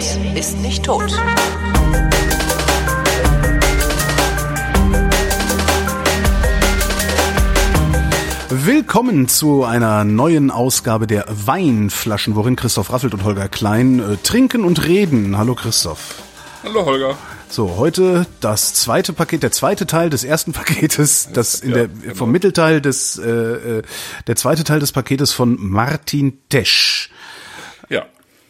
Welt ist nicht tot. Willkommen zu einer neuen Ausgabe der Weinflaschen, worin Christoph Raffelt und Holger Klein äh, trinken und reden. Hallo Christoph. Hallo Holger. So, heute das zweite Paket, der zweite Teil des ersten Paketes, das in Ja, der genau. vom Mittelteil des äh, äh, der zweite Teil des Paketes von Martin Tesch. Ja.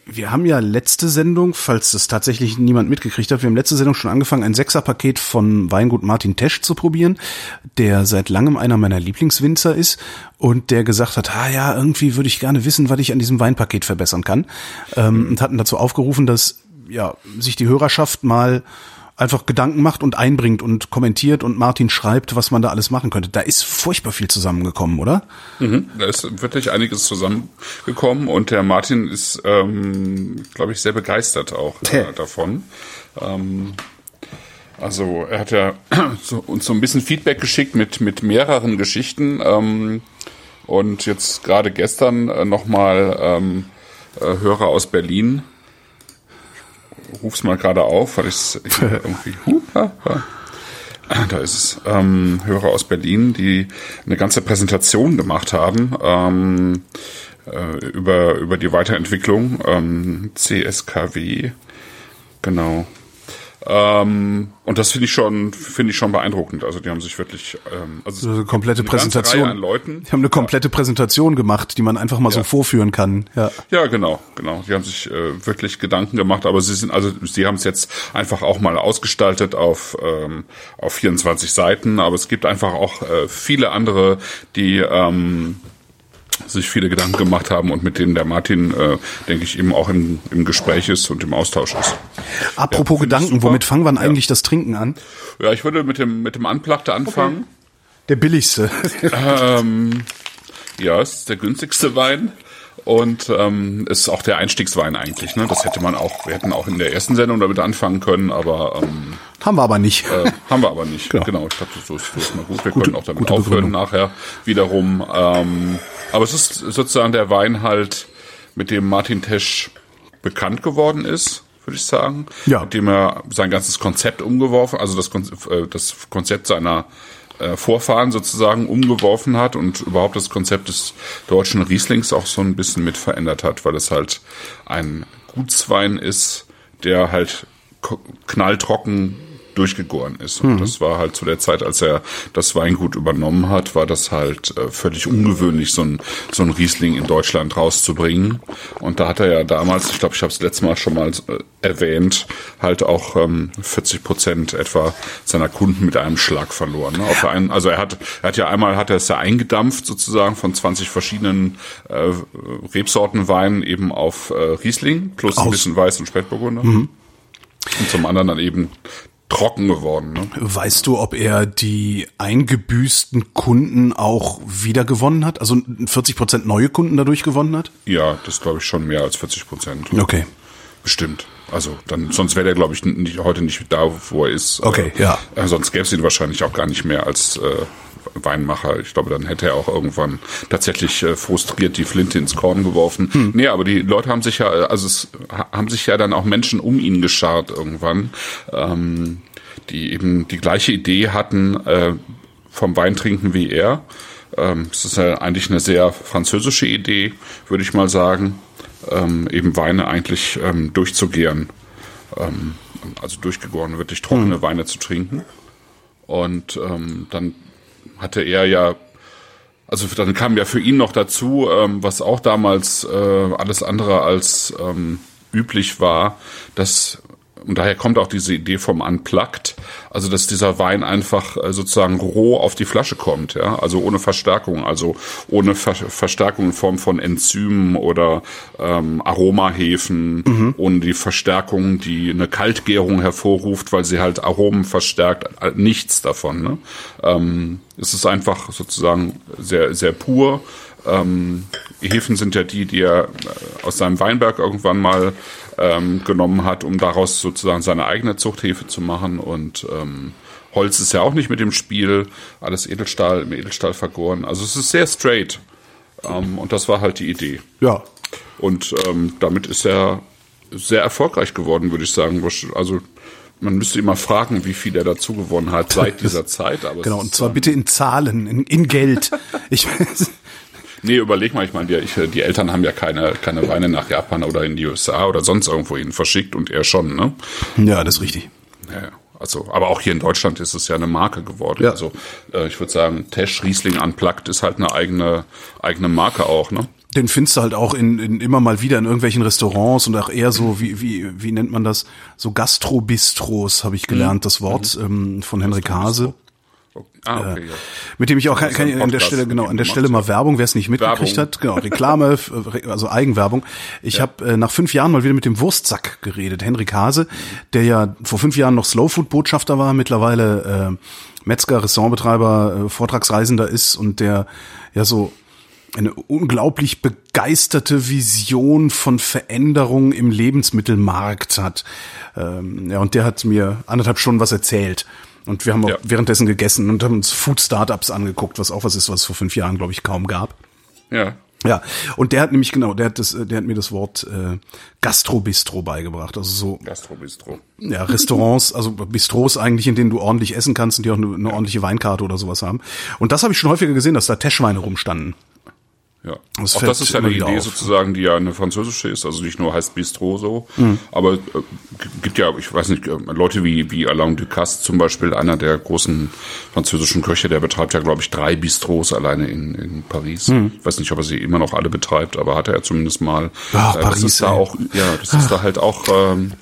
Wir haben ja letzte Sendung, falls das tatsächlich niemand mitgekriegt hat, wir haben letzte Sendung schon angefangen, ein Sechserpaket von Weingut Martin Tesch zu probieren, der seit langem einer meiner Lieblingswinzer ist und der gesagt hat, ah ja, irgendwie würde ich gerne wissen, was ich an diesem Weinpaket verbessern kann. Ähm, und hatten dazu aufgerufen, dass ja sich die Hörerschaft mal einfach Gedanken macht und einbringt und kommentiert und Martin schreibt, was man da alles machen könnte. Da ist furchtbar viel zusammengekommen, oder? Mhm. Da ist wirklich einiges zusammengekommen und der Martin ist, ähm, glaube ich, sehr begeistert auch äh, davon. Ähm, also er hat ja so, uns so ein bisschen Feedback geschickt mit, mit mehreren Geschichten ähm, und jetzt gerade gestern äh, nochmal ähm, äh, Hörer aus Berlin. Ruf's mal gerade auf, weil ich's irgendwie. Huh, ha, ha. Da ist es. Ähm, Hörer aus Berlin, die eine ganze Präsentation gemacht haben ähm, äh, über, über die Weiterentwicklung ähm, CSKW. Genau. Ähm, und das finde ich schon, finde ich schon beeindruckend. Also die haben sich wirklich, ähm, also So eine komplette eine Präsentation. An Leuten. Die haben eine komplette Präsentation gemacht, die man einfach mal so Ja. vorführen kann. Ja. Ja, genau, genau. Die haben sich äh, wirklich Gedanken gemacht, aber sie sind also sie haben es jetzt einfach auch mal ausgestaltet auf ähm, auf 24 Seiten, aber es gibt einfach auch äh, viele andere, die ähm, sich viele Gedanken gemacht haben und mit denen der Martin, äh, denke ich, eben auch im, im Gespräch ist und im Austausch ist. Apropos Ja, Gedanken, womit fangen wir Ja. eigentlich das Trinken an? Ja, ich würde mit dem mit dem Unplugged anfangen. Der billigste. Ähm, ja, es ist der günstigste Wein und ähm, ist auch der Einstiegswein eigentlich. Ne? Das hätte man auch, wir hätten auch in der ersten Sendung damit anfangen können, aber ähm, Haben wir aber nicht. äh, haben wir aber nicht. Genau. Genau, ich glaube, so ist, so ist mal gut. Wir Gute- können auch damit aufhören Begründung. nachher wiederum. Ähm, aber es ist sozusagen der Wein halt, mit dem Martin Tesch bekannt geworden ist, würde ich sagen. Ja. Mit dem er sein ganzes Konzept umgeworfen, also das, Kon- äh, das Konzept seiner äh, Vorfahren sozusagen umgeworfen hat und überhaupt das Konzept des deutschen Rieslings auch so ein bisschen mit verändert hat, weil es halt ein Gutswein ist, der halt knalltrocken durchgegoren ist. Und das war halt zu der Zeit, als er das Weingut übernommen hat, war das halt äh, völlig ungewöhnlich, so ein, so ein Riesling in Deutschland rauszubringen. Und da hat er ja damals, ich glaube, ich habe es letztes Mal schon mal äh, erwähnt, halt auch ähm, 40 Prozent etwa seiner Kunden mit einem Schlag verloren. Ne? Auf der einen, also er hat, er hat ja einmal hat er es ja eingedampft sozusagen von 20 verschiedenen äh, Rebsorten Wein eben auf äh, Riesling plus ein Aus- bisschen Weiß und Spätburgunder. Und zum anderen dann eben trocken geworden. Ne? Weißt du, ob er die eingebüßten Kunden auch wieder gewonnen hat? Also 40 Prozent neue Kunden dadurch gewonnen hat? Ja, das glaube ich schon mehr als 40 Prozent. Okay. Bestimmt. Also dann, sonst wäre der, glaube ich, nicht, heute nicht da, wo er ist. Okay, ja. Äh, sonst gäbe es ihn wahrscheinlich auch gar nicht mehr als äh, Weinmacher. Ich glaube, dann hätte er auch irgendwann tatsächlich äh, frustriert die Flinte ins Korn geworfen. Hm. Nee, aber die Leute haben sich ja, also es ha- haben sich ja dann auch Menschen um ihn geschart irgendwann, ähm, die eben die gleiche Idee hatten äh, vom Weintrinken wie er. Ähm, es ist ja eigentlich eine sehr französische Idee, würde ich mal sagen, ähm, eben Weine eigentlich ähm, durchzugären ähm, also durchgegoren, wirklich trockene Weine zu trinken. Und ähm, dann hatte er ja, also dann kam ja für ihn noch dazu, ähm, was auch damals äh, alles andere als ähm, üblich war, dass und daher kommt auch diese Idee vom Unplugged, also dass dieser Wein einfach äh, sozusagen roh auf die Flasche kommt, ja, also ohne Verstärkung, also ohne Ver Verstärkung in Form von Enzymen oder ähm, Aromahefen, ohne die Verstärkung, die eine Kaltgärung hervorruft, weil sie halt Aromen verstärkt, äh, nichts davon. Ne? Ähm, es ist einfach sozusagen sehr sehr pur. Ähm, Hefen sind ja die, die er äh, aus seinem Weinberg irgendwann mal ähm, genommen hat, um daraus sozusagen seine eigene Zuchthefe zu machen. Und ähm, Holz ist ja auch nicht mit dem Spiel, alles Edelstahl, im Edelstahl vergoren. Also es ist sehr straight. Ähm, und das war halt die Idee. Ja. Und ähm, damit ist er sehr erfolgreich geworden, würde ich sagen. Also man müsste immer fragen, wie viel er dazu gewonnen hat seit dieser Zeit. Aber genau, und zwar bitte in Zahlen, in, in Geld. ich weiß. Nee, überleg mal, ich meine, die, die Eltern haben ja keine, keine Weine nach Japan oder in die USA oder sonst irgendwo hin verschickt und er schon, ne? Ja, das ist richtig. Ja, also, aber auch hier in Deutschland ist es ja eine Marke geworden. Ja. Also, äh, ich würde sagen, Tesch Riesling Unplugged ist halt eine eigene, eigene Marke auch, ne? Den findest du halt auch in, in immer mal wieder in irgendwelchen Restaurants und auch eher so, wie, wie, wie nennt man das? So Gastrobistros, habe ich gelernt, mhm. das Wort mhm. ähm, von Henrik Hase. Ah, okay, ja. Mit dem ich auch kann, kann an der Stelle genau an der Stelle mal Werbung, wer es nicht mitgekriegt Werbung. hat, genau Reklame, also Eigenwerbung. Ich ja. habe äh, nach fünf Jahren mal wieder mit dem Wurstsack geredet, Henrik Hase, der ja vor fünf Jahren noch Slowfood Botschafter war, mittlerweile äh, Metzger, Restaurantbetreiber, äh, Vortragsreisender ist und der ja so eine unglaublich begeisterte Vision von Veränderung im Lebensmittelmarkt hat. Ähm, ja, und der hat mir anderthalb Stunden was erzählt. Und wir haben auch ja. währenddessen gegessen und haben uns Food Startups angeguckt, was auch was ist, was es vor fünf Jahren, glaube ich, kaum gab. Ja. Ja, und der hat nämlich genau, der hat das, der hat mir das Wort äh, Gastrobistro beigebracht, also so Gastrobistro. Ja, Restaurants, also Bistros eigentlich, in denen du ordentlich essen kannst und die auch eine, eine ordentliche Weinkarte oder sowas haben. Und das habe ich schon häufiger gesehen, dass da Teschweine rumstanden. Ja, das auch das ist ja eine Idee auf. sozusagen, die ja eine französische ist, also nicht nur heißt Bistro so, mhm. aber äh, gibt ja, ich weiß nicht, äh, Leute wie, wie Alain Ducasse zum Beispiel, einer der großen französischen Köche, der betreibt ja, glaube ich, drei Bistros alleine in, in Paris. Mhm. Ich weiß nicht, ob er sie immer noch alle betreibt, aber hatte er zumindest mal. Ach, äh, Paris, ist da auch, ja, das ist da halt auch ähm,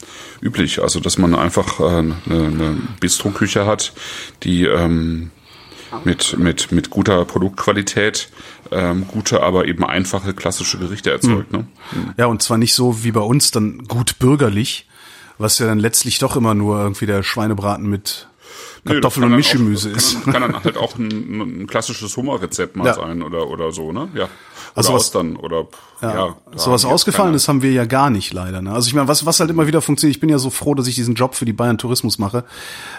üblich, also dass man einfach äh, eine, eine Bistro-Küche hat, die ähm, mit, mit, mit guter Produktqualität ähm, gute, aber eben einfache klassische Gerichte erzeugt. Mhm. Ne? Mhm. Ja, und zwar nicht so wie bei uns dann gut bürgerlich, was ja dann letztlich doch immer nur irgendwie der Schweinebraten mit Kartoffeln und Mischgemüse ist. Kann, dann halt auch ein, ein klassisches Hummerrezept mal ja. sein oder, oder so, ne? Ja. Also was, Austern oder ja, ja so was ausgefallen ist, haben wir ja gar nicht leider. Ne? Also ich meine, was was halt immer wieder funktioniert. Ich bin ja so froh, dass ich diesen Job für die Bayern Tourismus mache,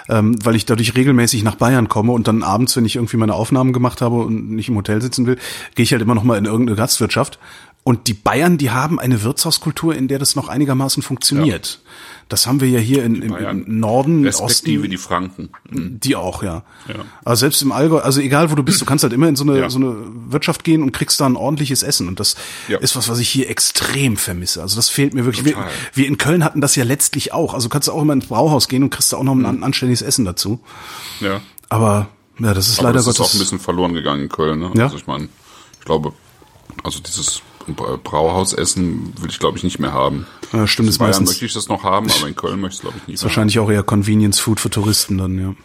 ähm, weil ich dadurch regelmäßig nach Bayern komme und dann abends, wenn ich irgendwie meine Aufnahmen gemacht habe und nicht im Hotel sitzen will, gehe ich halt immer noch mal in irgendeine Gastwirtschaft. Und die Bayern, die haben eine Wirtshauskultur, in der das noch einigermaßen funktioniert. Ja. Das haben wir ja hier in, im, im Norden, Respektive Osten. die Franken. Mhm. Die auch, ja. ja. Also selbst im Allgäu, also egal wo du bist, du kannst halt immer in so eine, ja. so eine Wirtschaft gehen und kriegst da ein ordentliches Essen. Und das ja. ist was, was ich hier extrem vermisse. Also das fehlt mir wirklich. Wir, wir, in Köln hatten das ja letztlich auch. Also kannst du auch immer ins Brauhaus gehen und kriegst da auch noch ein mhm. anständiges Essen dazu. Ja. Aber ja, das ist Aber leider das Gottes. ist auch ein bisschen verloren gegangen in Köln. Ne? Ja. Also ich meine, ich glaube, also dieses Brauhausessen will ich, glaube ich, nicht mehr haben. Ja, stimmt, in Bayern meistens, möchte ich das noch haben, aber in Köln möchte ich es, glaube ich, nicht ist mehr wahrscheinlich haben. auch eher Convenience Food für Touristen dann, ja.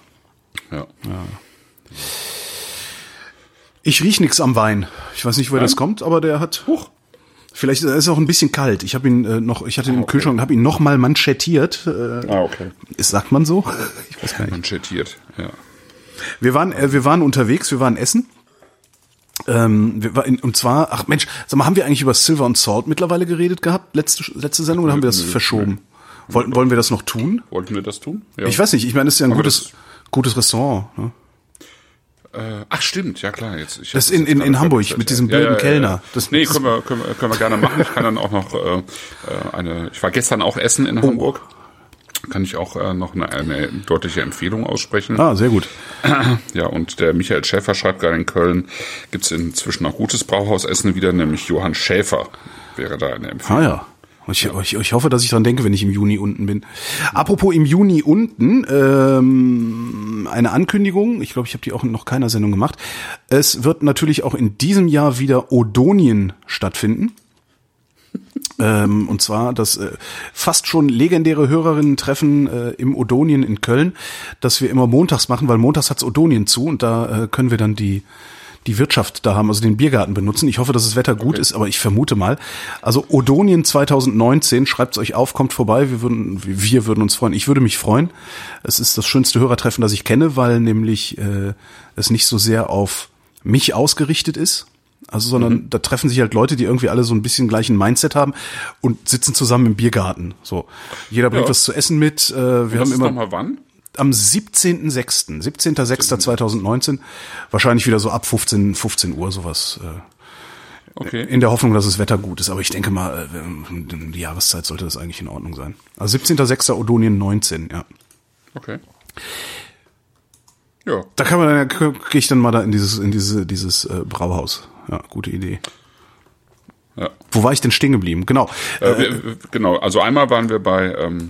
Ja. ja. Ich riech nix am Wein. Ich weiß nicht, woher Nein? das kommt, aber der hat. Huch. Vielleicht ist er auch ein bisschen kalt. Ich habe ihn äh, noch, ich hatte ihn im ah, okay. Kühlschrank und habe ihn noch mal manschettiert. Äh, ah, okay. Ist, sagt man so? Ich weiß gar nicht. Manschettiert, ja. Wir waren, äh, wir waren unterwegs, wir waren essen ähm, wir, und zwar, ach Mensch, sag mal, haben wir eigentlich über Silver und Salt mittlerweile geredet gehabt, letzte, letzte Sendung, oder haben wir das verschoben? Wollten, wollen wir das noch tun? Wollten wir das tun? Ja. Ich weiß nicht, ich meine, es ist ja ein gutes, gutes Restaurant. Ne? Äh, ach stimmt, ja klar. Jetzt, ich das in, in, in Hamburg mit diesem blöden ja, ja, Kellner. Das, nee, können wir, können, wir, können wir gerne machen. Ich kann dann auch noch äh, äh eine. Ich war gestern auch essen in oh. Hamburg kann ich auch äh, noch eine, eine deutliche Empfehlung aussprechen. Ah, sehr gut. Ja, und der Michael Schäfer schreibt gerade in Köln, gibt's inzwischen auch gutes Brauhausessen wieder, nämlich Johann Schäfer wäre da eine Empfehlung. Ah ja. Ich, ich, ich hoffe, dass ich dran denke, wenn ich im Juni unten bin. Apropos im Juni unten, ähm, eine Ankündigung, ich glaube, ich habe die auch in noch keiner Sendung gemacht. Es wird natürlich auch in diesem Jahr wieder Odonien stattfinden. Ähm, und zwar das äh, fast schon legendäre Hörerinnen-Treffen äh, im Odonien in Köln, das wir immer montags machen, weil montags hat's Odonien zu und da äh, können wir dann die die Wirtschaft da haben, also den Biergarten benutzen. Ich hoffe, dass das Wetter gut okay. ist, aber ich vermute mal. Also Odonien 2019, schreibt's euch auf, kommt vorbei. Wir würden, wir würden uns freuen. Ich würde mich freuen. Es ist das schönste Hörertreffen, das ich kenne, weil nämlich äh, es nicht so sehr auf mich ausgerichtet ist, also, sondern mhm. da treffen sich halt Leute, die irgendwie alle so ein bisschen gleichen Mindset haben und sitzen zusammen im Biergarten. So, jeder bringt ja. was zu essen mit. Äh, wir und haben immer. Mal wann? Am 17.06. 17.06.2019. Wahrscheinlich wieder so ab 15, 15 Uhr sowas. Okay. In der Hoffnung, dass das Wetter gut ist. Aber ich denke mal, äh, die Jahreszeit sollte das eigentlich in Ordnung sein. Also 17.06. Odonien 19, ja. Okay. Ja. Da kann man dann, kriege ich dann mal da in dieses, in diese, dieses äh, Brauhaus. Ja, gute Idee. ja. Wo war ich denn stehen geblieben? Genau. Äh, wir, genau, also einmal waren wir bei, ähm,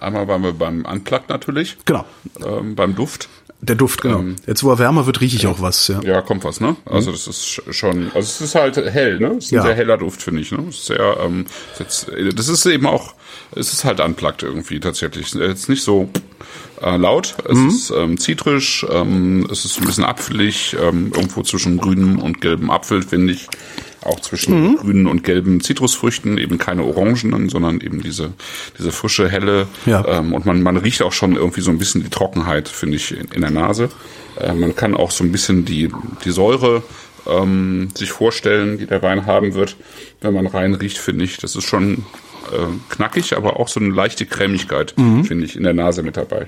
einmal waren wir beim Unplugged natürlich, Genau. ähm, beim Duft. Der Duft, genau. Jetzt, wo er wärmer wird, rieche ich auch was, ja. Ja, kommt was, ne? Also das ist sch- schon, also es ist halt hell, ne? Es ist ein Ja. sehr heller Duft, finde ich, ne? Sehr, ähm, das ist eben auch, es ist halt unplugged irgendwie tatsächlich. Es ist Jetzt nicht so äh, laut, es ist ähm, zitrisch, ähm, es ist ein bisschen apfelig, ähm, irgendwo zwischen grünem und gelbem Apfel, finde ich. Auch zwischen grünen und gelben Zitrusfrüchten, eben keine orangenen, sondern eben diese, diese frische, helle. Ja. Ähm, und man, man riecht auch schon irgendwie so ein bisschen die Trockenheit, finde ich, in, in der Nase. Äh, man kann auch so ein bisschen die, die Säure ähm, sich vorstellen, die der Wein haben wird, wenn man rein riecht, finde ich. Das ist schon äh, knackig, aber auch so eine leichte Cremigkeit, finde ich, in der Nase mit dabei.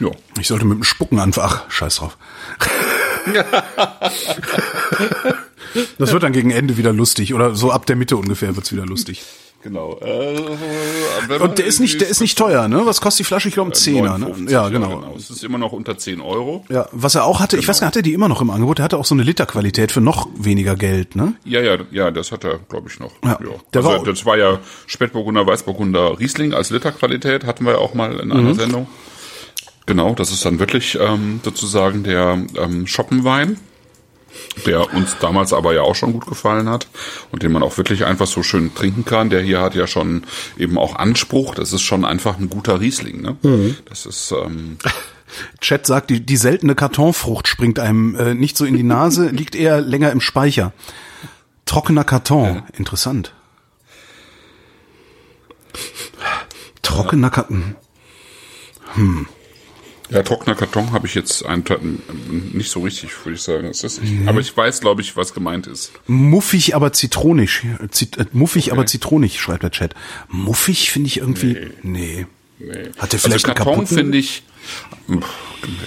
Ja. Ich sollte mit dem Spucken anfangen. Ach, scheiß drauf. das wird dann gegen Ende wieder lustig. Oder so ab der Mitte ungefähr wird's wieder lustig. Genau. Äh, Und der ist nicht, der ist nicht teuer, ne? Was kostet die Flasche? Ich glaube, ein Zehner, ne? 59, Ja, genau. Es ist immer noch unter 10 Euro. Ja, was er auch hatte, ich weiß gar nicht, hat er die immer noch im Angebot? Er hatte auch so eine Literqualität für noch weniger Geld, ne? Ja, ja, ja, das hat er, glaube ich, noch. Ja, Ja. der Also, war- das war ja Spätburgunder, Weißburgunder, Riesling als Literqualität, hatten wir ja auch mal in Mhm. einer Sendung. Genau, das ist dann wirklich ähm, sozusagen der ähm, Schoppenwein, der uns damals aber ja auch schon gut gefallen hat und den man auch wirklich einfach so schön trinken kann. Der hier hat ja schon eben auch Anspruch. Das ist schon einfach ein guter Riesling. Ne? Mhm. Das ist ähm, Chat sagt, die, die seltene Kartonfrucht springt einem äh, nicht so in die Nase, liegt eher länger im Speicher. Trockener Karton, interessant. Trockener Karton. Ja, trockener Karton habe ich jetzt einen, nicht so richtig, würde ich sagen. Nicht, Aber ich weiß, glaube ich, was gemeint ist. Muffig, aber zitronisch. Zit äh, muffig, aber zitronig, schreibt der Chat. Muffig finde ich irgendwie. Nee. Nee. Hat der vielleicht also Karton finde ich,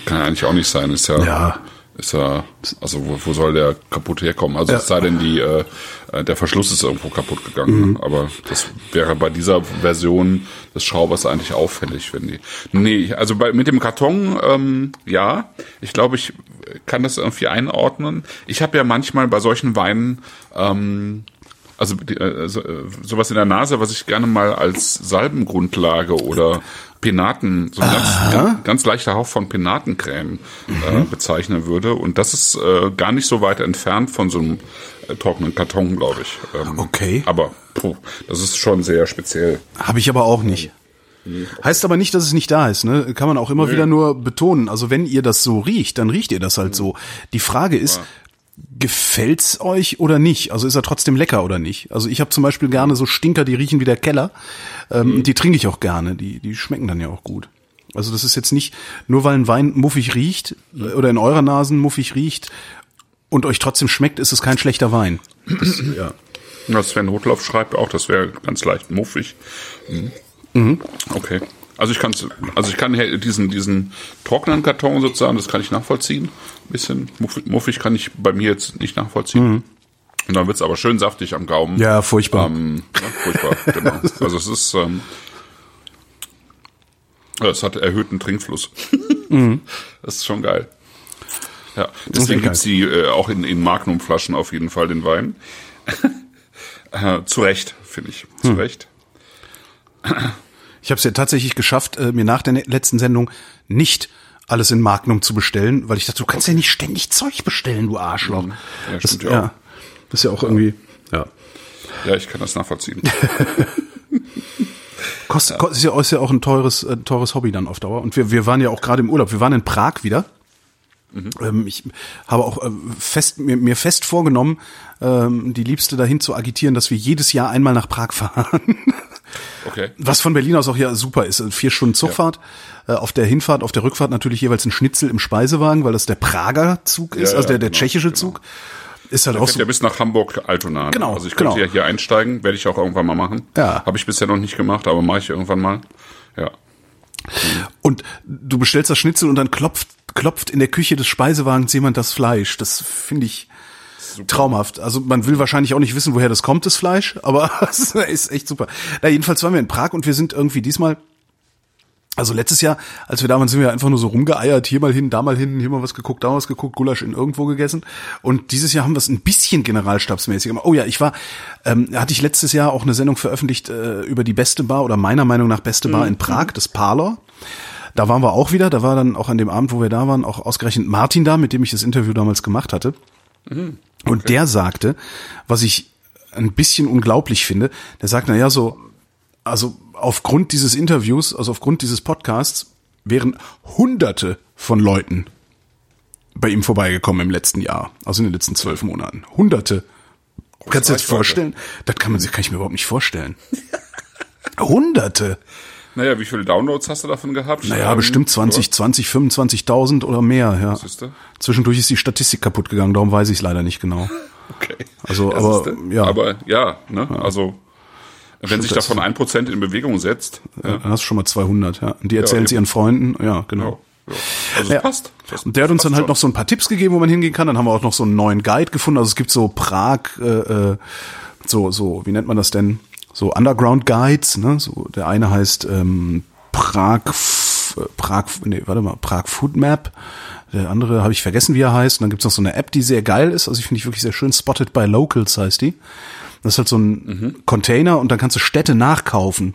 kann ja eigentlich auch nicht sein. Ist ja, Ja. Ist ja, also wo, wo soll der kaputt herkommen? Also Ja. es sei denn, die, äh, äh, der Verschluss ist irgendwo kaputt gegangen. Mhm. ne? Aber das wäre bei dieser Version des Schraubers eigentlich auffällig, wenn die. Nee, also bei, mit dem Karton, ähm, ja, ich glaube, ich kann das irgendwie einordnen. Ich habe ja manchmal bei solchen Weinen ähm, also die, so, äh, sowas in der Nase, was ich gerne mal als Salbengrundlage oder Penaten, so ein ganz, ganz, leichter Hauch von Penatencreme äh, bezeichnen würde. Und das ist äh, gar nicht so weit entfernt von so einem äh, trockenen Karton, glaube ich. Ähm, Okay. Aber puh, das ist schon sehr speziell. Habe ich aber auch nicht. Heißt aber nicht, dass es nicht da ist, ne? Kann man auch immer wieder nur betonen. Also wenn ihr das so riecht, dann riecht ihr das halt so. Die Frage ist, gefällt's euch oder nicht? Also ist er trotzdem lecker oder nicht? Also ich habe zum Beispiel gerne so Stinker, die riechen wie der Keller. Ähm, Die trinke ich auch gerne. Die, die schmecken dann ja auch gut. Also das ist jetzt nicht, nur weil ein Wein muffig riecht oder in eurer Nasen muffig riecht und euch trotzdem schmeckt, ist es kein schlechter Wein. Das, ja. Ja, Sven Rotlauf schreibt auch, das wäre ganz leicht muffig. Mhm. Okay. Also ich kann also ich kann diesen diesen trockenen Karton sozusagen, das kann ich nachvollziehen. Ein bisschen muffig, kann ich bei mir jetzt nicht nachvollziehen. Und dann wird's aber schön saftig am Gaumen. Ja, furchtbar. Ähm, ja, furchtbar, genau. Also es ist ähm, es hat erhöhten Trinkfluss. Das ist schon geil. Ja, deswegen gibt's die äh, auch in, in Magnumflaschen auf jeden Fall den Wein. äh, zu Recht, finde ich. Zu Recht. Ich habe es ja tatsächlich geschafft, äh, mir nach der ne- letzten Sendung nicht alles in Magnum zu bestellen, weil ich dachte, du kannst ja nicht ständig Zeug bestellen, du Arschloch. Mhm. Ja, das, stimmt ja ja, das ist ja auch irgendwie, ja. Ja, ich kann das nachvollziehen. Kostet, kostet ist, ja, ist ja auch ein teures, äh, teures Hobby dann auf Dauer. Und wir, wir waren ja auch gerade im Urlaub. Wir waren in Prag wieder. Ähm, ich habe auch äh, fest, mir, mir fest vorgenommen, ähm, die Liebste dahin zu agitieren, dass wir jedes Jahr einmal nach Prag fahren. Okay. Was von Berlin aus auch ja super ist. Vier Stunden Zugfahrt. Äh, auf der Hinfahrt, auf der Rückfahrt natürlich jeweils ein Schnitzel im Speisewagen, weil das der Prager Zug ist, Ja, also der, ja, der genau, tschechische genau. Zug. Ist halt auch Fährt so. ja bis nach Hamburg-Altona. ne? Genau, Also ich könnte genau. ja hier einsteigen, werde ich auch irgendwann mal machen. Ja. Habe ich bisher noch nicht gemacht, aber mache ich irgendwann mal. Ja. Und du bestellst das Schnitzel und dann klopft klopft in der Küche des Speisewagens jemand das Fleisch. Das finde ich super. traumhaft. Also man will wahrscheinlich auch nicht wissen, woher das kommt, das Fleisch, aber es ist echt super. Na, jedenfalls waren wir in Prag und wir sind irgendwie diesmal also letztes Jahr, als wir da waren, sind wir einfach nur so rumgeeiert, hier mal hin, da mal hin, hier mal was geguckt, da was geguckt, Gulasch in irgendwo gegessen. Und dieses Jahr haben wir es ein bisschen generalstabsmäßig gemacht. Oh ja, ich war, ähm, hatte ich letztes Jahr auch eine Sendung veröffentlicht äh, über die beste Bar oder meiner Meinung nach beste Bar mhm. in Prag, das Parlor. Da waren wir auch wieder, da war dann auch an dem Abend, wo wir da waren, auch ausgerechnet Martin da, mit dem ich das Interview damals gemacht hatte. Mhm. Okay. Und der sagte, was ich ein bisschen unglaublich finde, der sagt, na ja, so, also aufgrund dieses Interviews, also aufgrund dieses Podcasts, wären hunderte von Leuten bei ihm vorbeigekommen im letzten Jahr, also in den letzten zwölf Monaten. Hunderte. Große Kannst du dir das vorstellen? Das kann man sich, kann ich mir überhaupt nicht vorstellen. Hunderte. Naja, wie viele Downloads hast du davon gehabt? Naja, bestimmt 20, oder? 20, 25.000 oder mehr, ja. Zwischendurch ist die Statistik kaputt gegangen, darum weiß ich es leider nicht genau. Okay. Also, aber, ja. Aber, ja, ne, ja. also, wenn sich davon ein Prozent in Bewegung setzt. Ja. Dann hast du schon mal 200, ja. Und die erzählen es ihren Freunden, ja, genau. Ja. Also ja. passt. Das, und der hat uns dann halt schon. noch so ein paar Tipps gegeben, wo man hingehen kann. Dann haben wir auch noch so einen neuen Guide gefunden. Also es gibt so Prag, äh, äh so, so, wie nennt man das denn? So Underground Guides, ne? So, der eine heißt ähm, Prag, Prag, nee, warte mal, Prag Food Map. Der andere habe ich vergessen, wie er heißt. Und dann gibt's noch so eine App, die sehr geil ist. Also ich finde ich wirklich sehr schön. Spotted by Locals heißt die. Das ist halt so ein mhm. Container und dann kannst du Städte nachkaufen.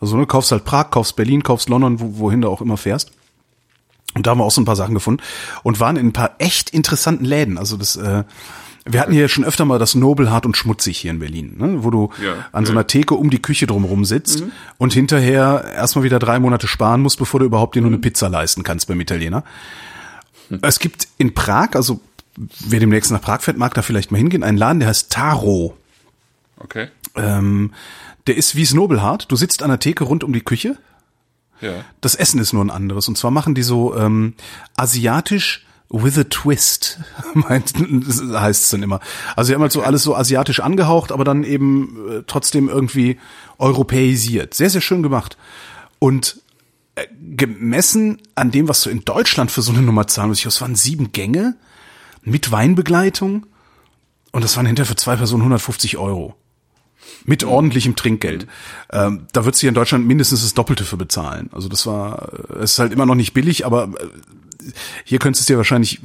Also ne, kaufst halt Prag, kaufst Berlin, kaufst London, wo, wohin du auch immer fährst. Und da haben wir auch so ein paar Sachen gefunden und waren in ein paar echt interessanten Läden. Also das, äh, wir hatten hier schon öfter mal das Nobelhart und Schmutzig hier in Berlin, ne? wo du ja, an so einer Theke um die Küche drumherum sitzt mhm. und hinterher erstmal wieder drei Monate sparen musst, bevor du überhaupt dir nur eine mhm. Pizza leisten kannst beim Italiener. Mhm. Es gibt in Prag, also wer demnächst nach Prag fährt, mag da vielleicht mal hingehen, einen Laden, der heißt Taro. Okay. Ähm, der ist wie Snobelhart. Du sitzt an der Theke rund um die Küche. Ja. Das Essen ist nur ein anderes. Und zwar machen die so ähm, asiatisch with a twist, meint, heißt es dann immer. Also sie haben halt so alles so asiatisch angehaucht, aber dann eben äh, trotzdem irgendwie europäisiert. Sehr, sehr schön gemacht. Und äh, gemessen an dem, was du in Deutschland für so eine Nummer zahlen musst, das waren sieben Gänge mit Weinbegleitung und das waren hinterher für zwei Personen 150 Euro. Mit ordentlichem Trinkgeld. Ähm, da du hier in Deutschland mindestens das Doppelte für bezahlen. Also das war, es ist halt immer noch nicht billig, aber äh, hier könntest du es dir wahrscheinlich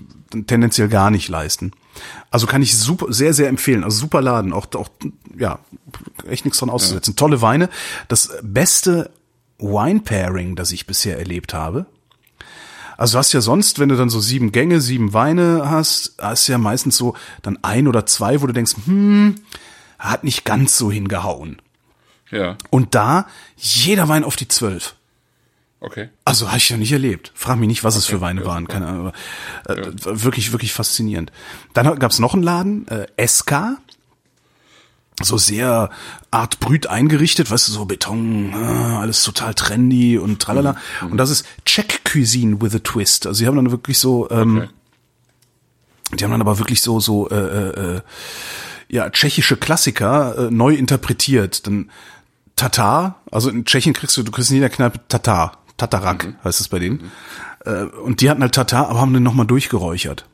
tendenziell gar nicht leisten. Also kann ich super, sehr, sehr empfehlen. Also super Laden, auch, auch ja, echt nichts dran auszusetzen. Ja. Tolle Weine. Das beste Wine-Pairing, das ich bisher erlebt habe. Also du hast ja sonst, wenn du dann so sieben Gänge, sieben Weine hast, hast du ja meistens so dann ein oder zwei, wo du denkst, hm, hat nicht ganz so hingehauen. Ja. Und da jeder Wein auf die zwölf. Okay. Also habe ich ja nicht erlebt. Frag mich nicht, was es für Weine ja, waren. Keine Ahnung. Äh, ja. Wirklich, wirklich faszinierend. Dann gab es noch einen Laden, äh, SK. So sehr Art Brüt eingerichtet, weißt du, so Beton, äh, alles total trendy und tralala. Mhm. Und das ist Czech Cuisine with a Twist. Also sie haben dann wirklich so, ähm, okay. die haben dann aber wirklich so, so, äh, äh, äh ja, tschechische Klassiker äh, neu interpretiert. Dann Tatar, also in Tschechien kriegst du, du kriegst in jeder Kneipe Tatar. Tatarak mhm. heißt es bei denen. Mhm. Äh, und die hatten halt Tatar, aber haben den nochmal durchgeräuchert.